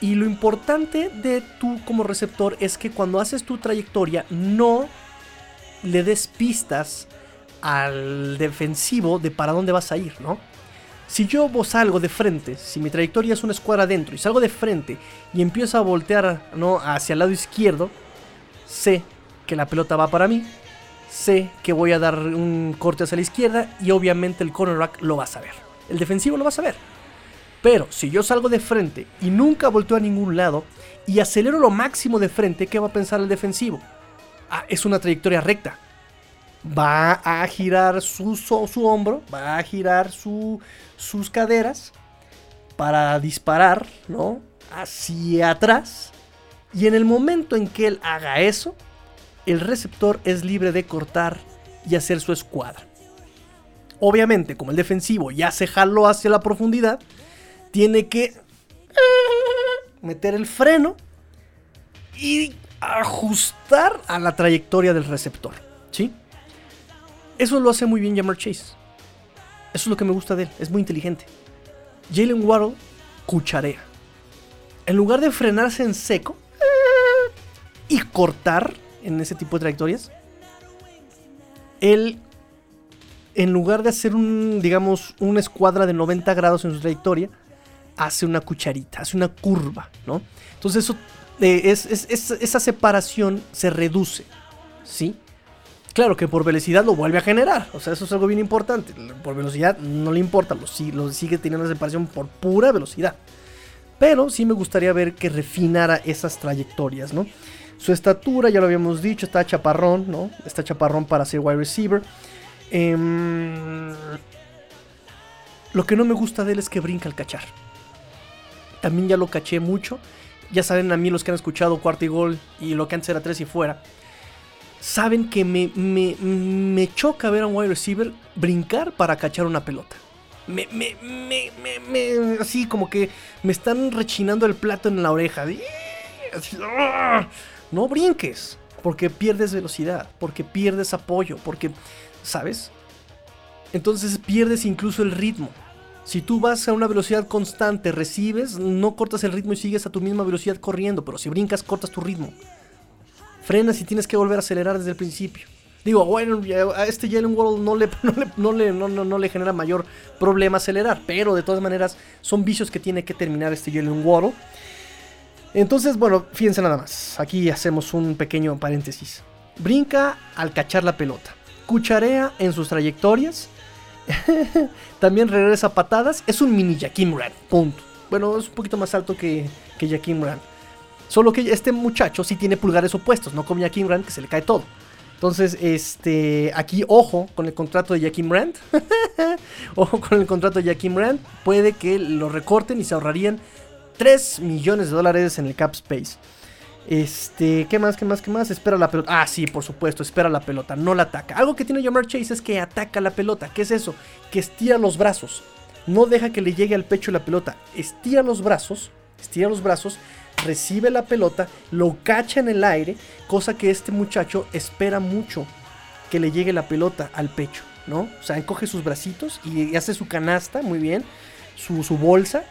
Y lo importante de tú como receptor es que cuando haces tu trayectoria no le des pistas al defensivo de para dónde vas a ir, ¿no? Si yo salgo de frente, si mi trayectoria es una escuadra adentro y salgo de frente y empiezo a voltear ¿no? hacia el lado izquierdo, sé que la pelota va para mí, sé que voy a dar un corte hacia la izquierda y obviamente el cornerback lo va a saber. El defensivo lo va a saber. Pero si yo salgo de frente y nunca volteo a ningún lado y acelero lo máximo de frente, ¿qué va a pensar el defensivo? Ah, es una trayectoria recta. Va a girar su, su, hombro, va a girar su, sus caderas para disparar, ¿no? Hacia atrás. Y en el momento en que él haga eso, el receptor es libre de cortar y hacer su escuadra. Obviamente, como el defensivo ya se jaló hacia la profundidad, tiene que meter el freno y ajustar a la trayectoria del receptor. ¿Sí? Eso lo hace muy bien Jamar Chase. Eso es lo que me gusta de él. Es muy inteligente. Jalen Waddle cucharea. En lugar de frenarse en seco y cortar en ese tipo de trayectorias, él en lugar de hacer un, digamos, una escuadra de 90 grados en su trayectoria, hace una cucharita, hace una curva, ¿no? Entonces eso, eh, es- esa separación se reduce, ¿sí? Claro que por velocidad lo vuelve a generar, o sea, eso es algo bien importante. Por velocidad no le importa, lo, si- lo sigue teniendo una separación por pura velocidad. Pero sí me gustaría ver que refinara esas trayectorias, ¿no? Su estatura, ya lo habíamos dicho, está chaparrón, ¿no? Está chaparrón para ser wide receiver. Em, lo que no me gusta de él es que brinca al cachar. También ya lo caché mucho. Ya saben a mí los que han escuchado cuarto y gol y lo que antes era tres y fuera. Saben que me, me, me choca ver a un wide receiver brincar para cachar una pelota. Me, me, me, me, así como que me están rechinando el plato en la oreja. ¡ah! No brinques, porque pierdes velocidad, porque pierdes apoyo, porque, ¿sabes? Entonces pierdes incluso el ritmo. Si tú vas a una velocidad constante, recibes, no cortas el ritmo y sigues a tu misma velocidad corriendo, pero si brincas, cortas tu ritmo. Frenas y tienes que volver a acelerar desde el principio. Digo, bueno, a este Jalen Waddle [LAUGHS] no le, no, le, no, no, no- le genera mayor problema acelerar, pero de todas maneras son vicios que tiene que terminar este Jalen Waddle. Entonces, bueno, fíjense nada más. Aquí hacemos un pequeño paréntesis. Brinca al cachar la pelota. Cucharea en sus trayectorias. [LAUGHS] También regresa patadas. Es un mini Jaquim Rand. Punto. Bueno, es un poquito más alto que, que Rand. Solo que este muchacho sí tiene pulgares opuestos, no como Jaquim Rand que se le cae todo. Entonces, este, aquí ojo con el contrato de Jaquim Rand. [LAUGHS] ojo con el contrato de Jaquim Rand. Puede que lo recorten y se ahorrarían 3 millones de dólares en el cap space. Este, ¿qué más? ¿Qué más? ¿Qué más? Espera la pelota. Ah, sí, por supuesto, espera la pelota, no la ataca. Algo que tiene Jamar Chase es que ataca la pelota. ¿Qué es eso? Que estira los brazos. No deja que le llegue al pecho la pelota. Estira los brazos, estira los brazos, recibe la pelota, lo cacha en el aire, cosa que este muchacho espera mucho que le llegue la pelota al pecho, ¿no? O sea, encoge sus bracitos y hace su canasta, muy bien, su, bolsa,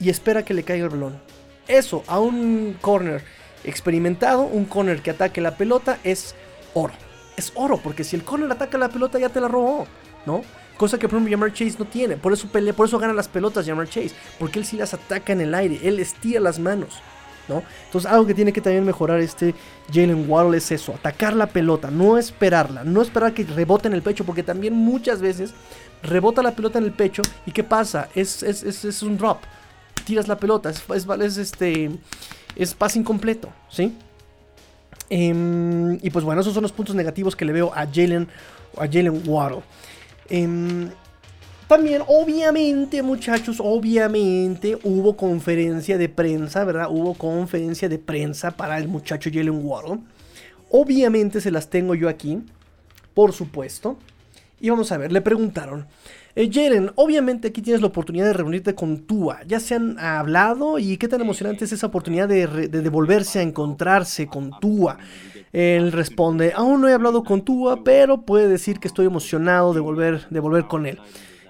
y espera que le caiga el balón. Eso, a un corner experimentado, un corner que ataque la pelota, es oro. Es oro, porque si el corner ataca la pelota ya te la robó, ¿no? Cosa que por ejemplo Jamar Chase no tiene. Por eso pelea, por eso gana las pelotas Jamar Chase. Porque él sí las ataca en el aire. Él estira las manos. ¿No? Entonces algo que tiene que también mejorar este Jalen Waddle es eso. Atacar la pelota. No esperarla. No esperar que rebote en el pecho. Porque también muchas veces rebota la pelota en el pecho. ¿Y qué pasa? Es, es, es, es un drop. Tiras la pelota. Es, es, es este... Es pase incompleto. ¿Sí? Em, y pues bueno, esos son los puntos negativos que le veo a Jalen a Jalen Waddle. Em, también, obviamente, muchachos, obviamente hubo conferencia de prensa, ¿verdad? Hubo conferencia de prensa para el muchacho Jalen Waddle. Obviamente se las tengo yo aquí, por supuesto. Y vamos a ver, le preguntaron. Eh, Jalen, obviamente aquí tienes la oportunidad de reunirte con Tua. Ya se han hablado y qué tan emocionante es esa oportunidad de, de, de volverse a encontrarse con Tua. Él responde, aún no he hablado con Tua, pero puede decir que estoy emocionado de volver, de volver con él.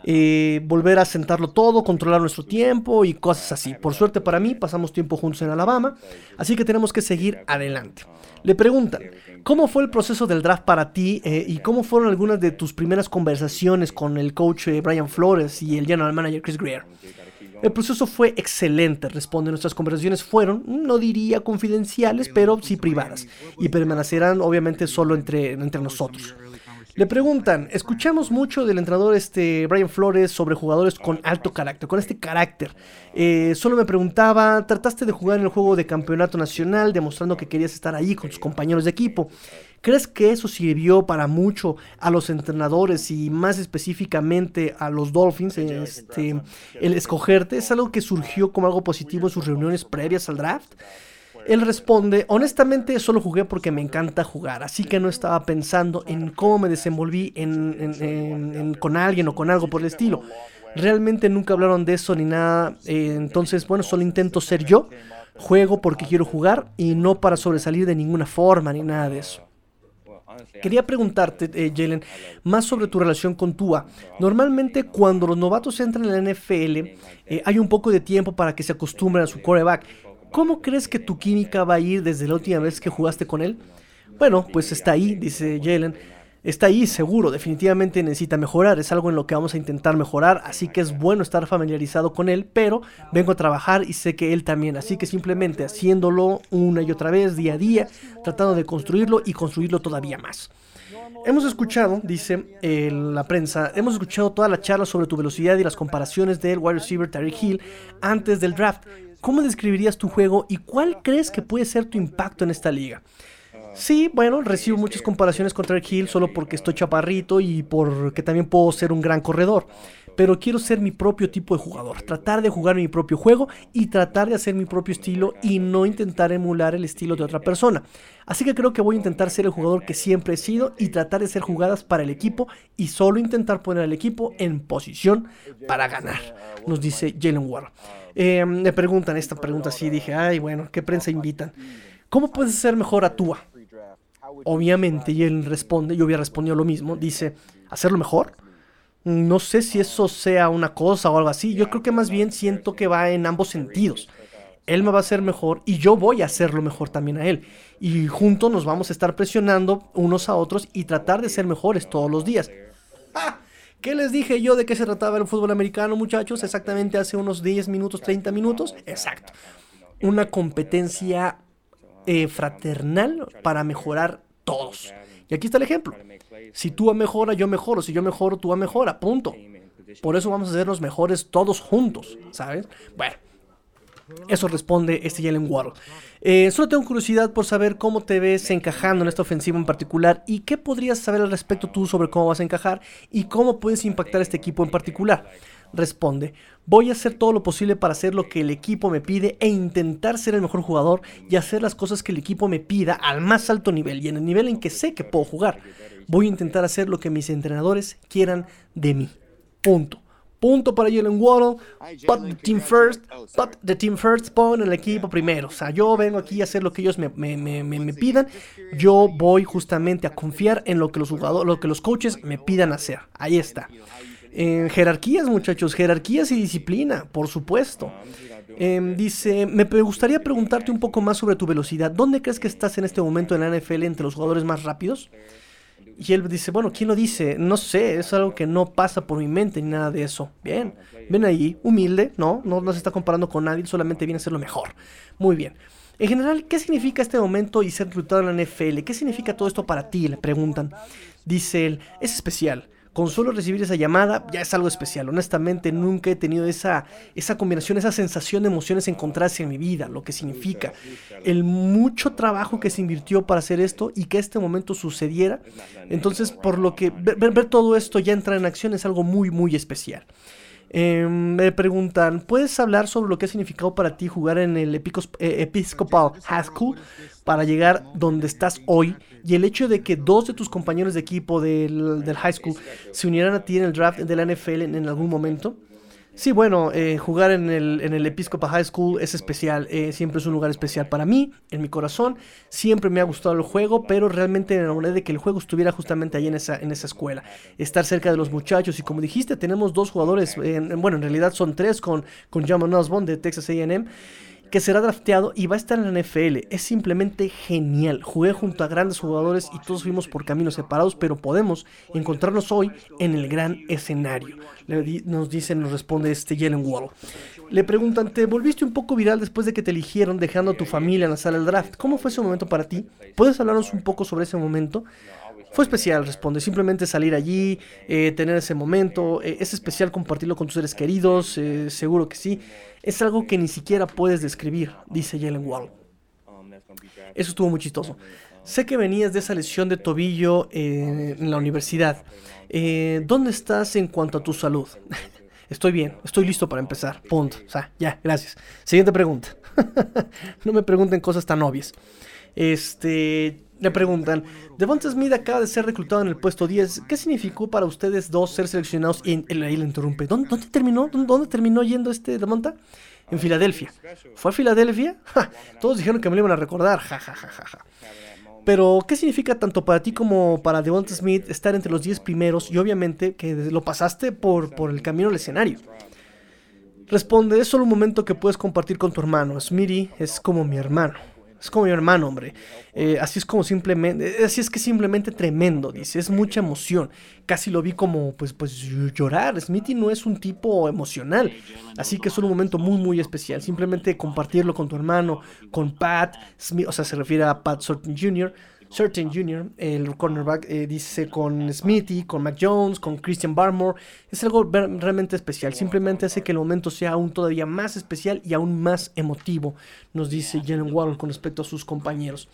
Eh, volver a sentarlo todo, controlar nuestro tiempo y cosas así. Por suerte para mí, pasamos tiempo juntos en Alabama, así que tenemos que seguir adelante. Le preguntan, ¿cómo fue el proceso del draft para ti eh, y cómo fueron algunas de tus primeras conversaciones con el coach eh, Brian Flores y el general manager Chris Greer? El proceso fue excelente, responde. Nuestras conversaciones fueron, no diría confidenciales, pero sí privadas. Y permanecerán obviamente solo entre, entre nosotros. Le preguntan, escuchamos mucho del entrenador este Brian Flores sobre jugadores con alto carácter, con este carácter. Eh, solo me preguntaba, trataste de jugar en el juego de campeonato nacional, demostrando que querías estar ahí con tus compañeros de equipo. ¿Crees que eso sirvió para mucho a los entrenadores y más específicamente a los Dolphins? Este, el escogerte es algo que surgió como algo positivo en sus reuniones previas al draft. Él responde, honestamente solo jugué porque me encanta jugar, así que no estaba pensando en cómo me desenvolví en- con alguien o con algo por el estilo. Realmente nunca hablaron de eso ni nada, eh, entonces bueno, solo intento ser yo, juego porque quiero jugar y no para sobresalir de ninguna forma ni nada de eso. Quería preguntarte, eh, Jalen, más sobre tu relación con Tua. Normalmente cuando los novatos entran en la NFL, eh, hay un poco de tiempo para que se acostumbren a su quarterback. ¿Cómo crees que tu química va a ir desde la última vez que jugaste con él? Bueno, pues está ahí, dice Jalen. Está ahí, seguro, definitivamente necesita mejorar, es algo en lo que vamos a intentar mejorar, así que es bueno estar familiarizado con él, pero vengo a trabajar y sé que él también, así que simplemente haciéndolo una y otra vez, día a día, tratando de construirlo y construirlo todavía más. Hemos escuchado, dice eh, la prensa, hemos escuchado toda la charla sobre tu velocidad y las comparaciones del wide receiver Tyreek Hill antes del draft. ¿Cómo describirías tu juego y cuál crees que puede ser tu impacto en esta liga? Sí, bueno, recibo muchas comparaciones con Tyreek Hill solo porque estoy chaparrito y porque también puedo ser un gran corredor. Pero quiero ser mi propio tipo de jugador, tratar de jugar mi propio juego y tratar de hacer mi propio estilo y no intentar emular el estilo de otra persona. Así que creo que voy a intentar ser el jugador que siempre he sido y tratar de hacer jugadas para el equipo y solo intentar poner al equipo en posición para ganar, nos dice Jalen Warren. Eh, me preguntan esta pregunta así, dije, ay bueno, ¿qué prensa invitan? ¿Cómo puedes ser mejor a Tua? Obviamente, y él responde, yo había respondido lo mismo, dice, ¿hacerlo mejor? No sé si eso sea una cosa o algo así, yo creo que más bien siento que va en ambos sentidos. Él me va a hacer mejor y yo voy a hacerlo mejor también a él. Y juntos nos vamos a estar presionando unos a otros y tratar de ser mejores todos los días. ¡Ah! ¿Qué les dije yo de qué se trataba el fútbol americano, muchachos? Exactamente hace unos 10 minutos, 30 minutos. Exacto. Una competencia eh, fraternal para mejorar todos. Y aquí está el ejemplo. Si tú mejora, yo mejoro. Si yo mejoro, tú mejora. Punto. Por eso vamos a ser los mejores todos juntos, ¿sabes? Bueno. Eso responde este Jalen Waddle. Eh, solo tengo curiosidad por saber cómo te ves encajando en esta ofensiva en particular y qué podrías saber al respecto tú sobre cómo vas a encajar y cómo puedes impactar a este equipo en particular. Responde, voy a hacer todo lo posible para hacer lo que el equipo me pide e intentar ser el mejor jugador y hacer las cosas que el equipo me pida al más alto nivel y en el nivel en que sé que puedo jugar. Voy a intentar hacer lo que mis entrenadores quieran de mí. Punto. Punto para Jalen Waddle. Put the team first. Put the team first. Pon el equipo primero. O sea, yo vengo aquí a hacer lo que ellos me, me- me- me- me pidan. Yo voy justamente a confiar en lo que los jugadores, lo que los coaches me pidan hacer. Ahí está. Jerarquías, muchachos, jerarquías y disciplina, por supuesto. Dice, me gustaría preguntarte un poco más sobre tu velocidad. ¿Dónde crees que estás en este momento en la NFL entre los jugadores más rápidos? Y él dice, bueno, ¿quién lo dice? No sé, es algo que no pasa por mi mente ni nada de eso. Bien, ven ahí, humilde, ¿no? No, no se está comparando con nadie, solamente viene a ser lo mejor. Muy bien. En general, ¿qué significa este momento y ser reclutado en la NFL? ¿Qué significa todo esto para ti? Le preguntan. Dice él, es especial. Con solo recibir esa llamada ya es algo especial. Honestamente, nunca he tenido esa, esa combinación, esa sensación de emociones encontrarse en mi vida, lo que significa el mucho trabajo que se invirtió para hacer esto y que este momento sucediera. Entonces, por lo que ver, ver- todo esto ya entrar en acción es algo muy, muy especial. Eh, me preguntan, ¿puedes hablar sobre lo que ha significado para ti jugar en el eh, Episcopal High School para llegar donde estás hoy? Y el hecho de que dos de tus compañeros de equipo del, high school se unieran a ti en el draft de la NFL en algún momento. Sí, bueno, eh, jugar en el, en el Episcopal High School es especial, eh, siempre es un lugar especial para mí, en mi corazón, siempre me ha gustado el juego, pero realmente me enamoré de que el juego estuviera justamente ahí en esa, en esa escuela, estar cerca de los muchachos y como dijiste, tenemos dos jugadores, en- bueno, en realidad son tres con, con Jamon Osborne de Texas A&M, que será drafteado y va a estar en la NFL. Es simplemente genial. Jugué junto a grandes jugadores y todos fuimos por caminos separados, pero podemos encontrarnos hoy en el gran escenario. Nos dice, nos responde este Jalen Wall. Le preguntan, ¿te volviste un poco viral después de que te eligieron dejando a tu familia en la sala del draft? ¿Cómo fue ese momento para ti? ¿Puedes hablarnos un poco sobre ese momento? Fue especial, responde. Simplemente salir allí, eh, tener ese momento. eh, es especial compartirlo con tus seres queridos, eh, seguro que sí. Es algo que ni siquiera puedes describir, dice Jalen Wall. Eso estuvo muy chistoso. Sé que venías de esa lesión de tobillo en la universidad. ¿Dónde estás en cuanto a tu salud? [LAUGHS] Estoy bien, estoy listo para empezar. Punto. O sea, ya, gracias. Siguiente pregunta. [LAUGHS] no me pregunten cosas tan obvias. Este, le preguntan, Devonta Smith acaba de ser reclutado en el puesto 10. ¿Qué significó para ustedes dos ser seleccionados? Y ahí le interrumpe. ¿Dónde, terminó? ¿Dónde, terminó yendo este Devonta? En Filadelfia. ¿Fue a Filadelfia? [LAUGHS] Todos dijeron que me lo iban a recordar. Ja, ja, ja, ja, ja. Pero, ¿qué significa tanto para ti como para Devonta Smith estar entre los 10 primeros y obviamente que lo pasaste por, por el camino al escenario? Responde, es solo un momento que puedes compartir con tu hermano. Smitty es como mi hermano. Es como mi hermano, hombre. Eh, así es como simplemente, así es que simplemente tremendo, dice, es mucha emoción. Casi lo vi como, pues, pues llorar. Smithy no es un tipo emocional, así que es un momento muy, muy especial. Simplemente compartirlo con tu hermano, con Pat, Smith, o sea, se refiere a Pat Surtain Jr., Certain Jr., el cornerback, eh, dice con Smithy, con Mac Jones, con Christian Barmore. Es algo realmente especial. Simplemente hace que el momento sea aún todavía más especial y aún más emotivo, nos dice Jalen Waddle con respecto a sus compañeros.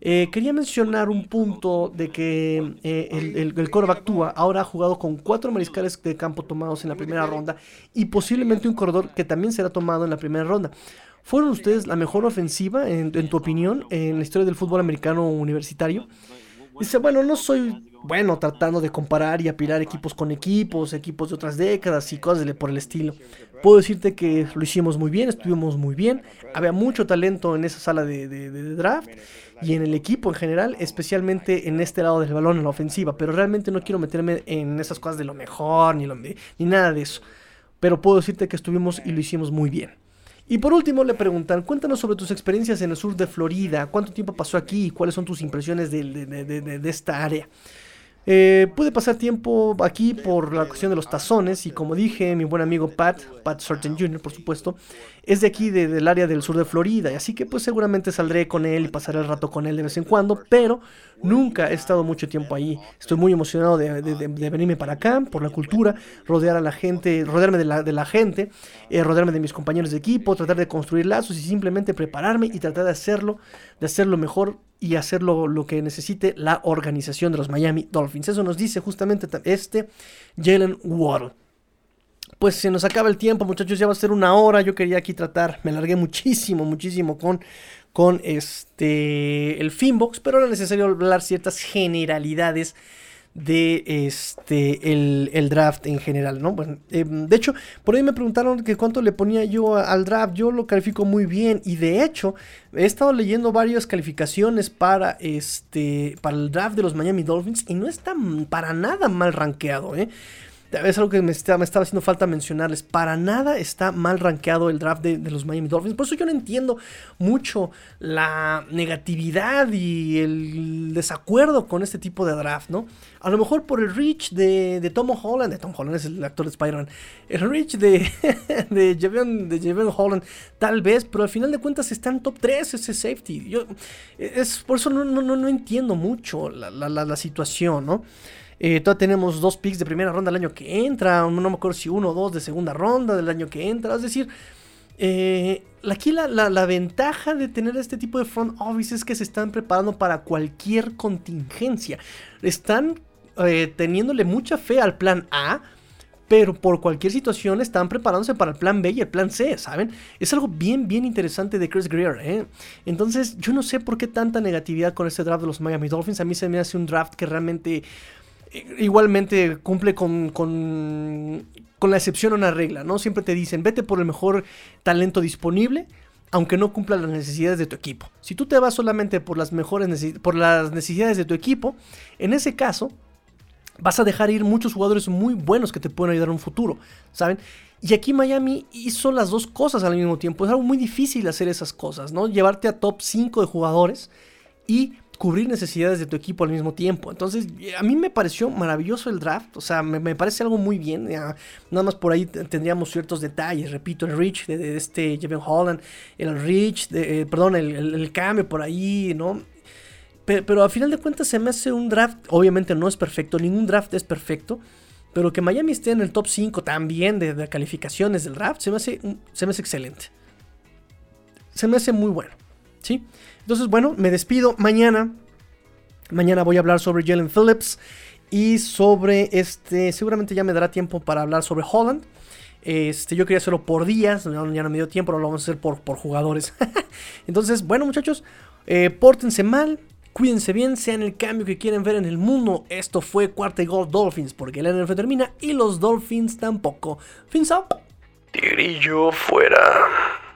Eh, quería mencionar un punto de que eh, el, el, el quarterback Tua ahora ha jugado con cuatro mariscales de campo tomados en la primera ronda y posiblemente un corredor que también será tomado en la primera ronda. ¿Fueron ustedes la mejor ofensiva, en, tu opinión, en la historia del fútbol americano universitario? Dice, bueno, no soy bueno tratando de comparar y apilar equipos con equipos, equipos de otras décadas y cosas por el estilo. Puedo decirte que lo hicimos muy bien, estuvimos muy bien, había mucho talento en esa sala de, de- de draft y en el equipo en general, especialmente en este lado del balón, en la ofensiva, pero realmente no quiero meterme en esas cosas de lo mejor ni, lo, ni nada de eso. Pero puedo decirte que estuvimos y lo hicimos muy bien. Y por último le preguntan, cuéntanos sobre tus experiencias en el sur de Florida, cuánto tiempo pasó aquí y cuáles son tus impresiones de, de- de- de- esta área. Eh, pude pasar tiempo aquí por la cuestión de los tazones y como dije, mi buen amigo Pat, Pat Surtain Jr., por supuesto, es de aquí, de- del área del sur de Florida, y así que pues seguramente saldré con él y pasaré el rato con él de vez en cuando, pero nunca he estado mucho tiempo ahí. Estoy muy emocionado de, venirme para acá, por la cultura, rodear a la gente, rodearme de la, de la gente, eh, rodearme de mis compañeros de equipo, tratar de construir lazos y simplemente prepararme y tratar de hacerlo, de hacerlo mejor y hacerlo lo que necesite la organización de los Miami Dolphins. Eso nos dice justamente ta- este Jalen Waddle. Pues se nos acaba el tiempo, muchachos, ya va a ser una hora. Yo quería aquí tratar, me alargué muchísimo, muchísimo con, con este el Finbox, pero era necesario hablar ciertas generalidades de este el, el draft en general, ¿no? Bueno, eh, de hecho, por ahí me preguntaron que cuánto le ponía yo al draft. Yo lo califico muy bien y de hecho he estado leyendo varias calificaciones para este para el draft de los Miami Dolphins y no está para nada mal rankeado, ¿eh? Es algo que me, está- me estaba haciendo falta mencionarles. Para nada está mal rankeado el draft de, de los Miami Dolphins. Por eso yo no entiendo mucho la negatividad y el desacuerdo con este tipo de draft, ¿no? A lo mejor por el reach de, de Tom Holland. De Tom Holland es el actor de Spider-Man. El reach de, [LAUGHS] de, Javion, de Javion Holland, tal vez. Pero al final de cuentas está en top 3 ese safety. Yo, es, por eso no, no, no, entiendo mucho la, la, la situación, ¿no? Eh, todavía tenemos dos picks de primera ronda el año que entra. No me acuerdo si uno o dos de segunda ronda del año que entra. Es decir, eh, aquí la, la- ventaja de tener este tipo de front office es que se están preparando para cualquier contingencia. Están eh, teniéndole mucha fe al plan A. Pero por cualquier situación están preparándose para el plan B y el plan C, ¿saben? Es algo bien, bien interesante de Chris Greer, ¿eh? Entonces, yo no sé por qué tanta negatividad con este draft de los Miami Dolphins. A mí se me hace un draft que realmente igualmente cumple con, con, con la excepción a una regla, ¿no? Siempre te dicen, vete por el mejor talento disponible, aunque no cumpla las necesidades de tu equipo. Si tú te vas solamente por las mejores por las necesidades de tu equipo, en ese caso vas a dejar ir muchos jugadores muy buenos que te pueden ayudar en un futuro, ¿saben? Y aquí Miami hizo las dos cosas al mismo tiempo. Es algo muy difícil hacer esas cosas, ¿no? Llevarte a top 5 de jugadores y cubrir necesidades de tu equipo al mismo tiempo. Entonces, a mí me pareció maravilloso el draft. O sea, me, me parece algo muy bien. Nada más por ahí tendríamos ciertos detalles. Repito, el reach de, este Jevon Holland, el reach, de, eh, perdón, el, el, cambio por ahí, ¿no? Pe- Pero, a final de cuentas se me hace un draft, obviamente no es perfecto, ningún draft es perfecto, pero que Miami esté en el top 5 también de, de calificaciones del draft, se me, hace, se me hace excelente. Se me hace muy bueno, ¿sí? Entonces, bueno, me despido mañana. Mañana voy a hablar sobre Jalen Phillips y sobre este, seguramente ya me dará tiempo para hablar sobre Holland. Este, yo quería hacerlo por días, ya no me dio tiempo, ahora lo vamos a hacer por, por jugadores. [LAUGHS] Entonces, bueno muchachos, eh, pórtense mal, cuídense bien, sean el cambio que quieren ver en el mundo. Esto fue Cuarta y Gol Dolphins, porque el NFL termina y los Dolphins tampoco. Fins up. Fuera.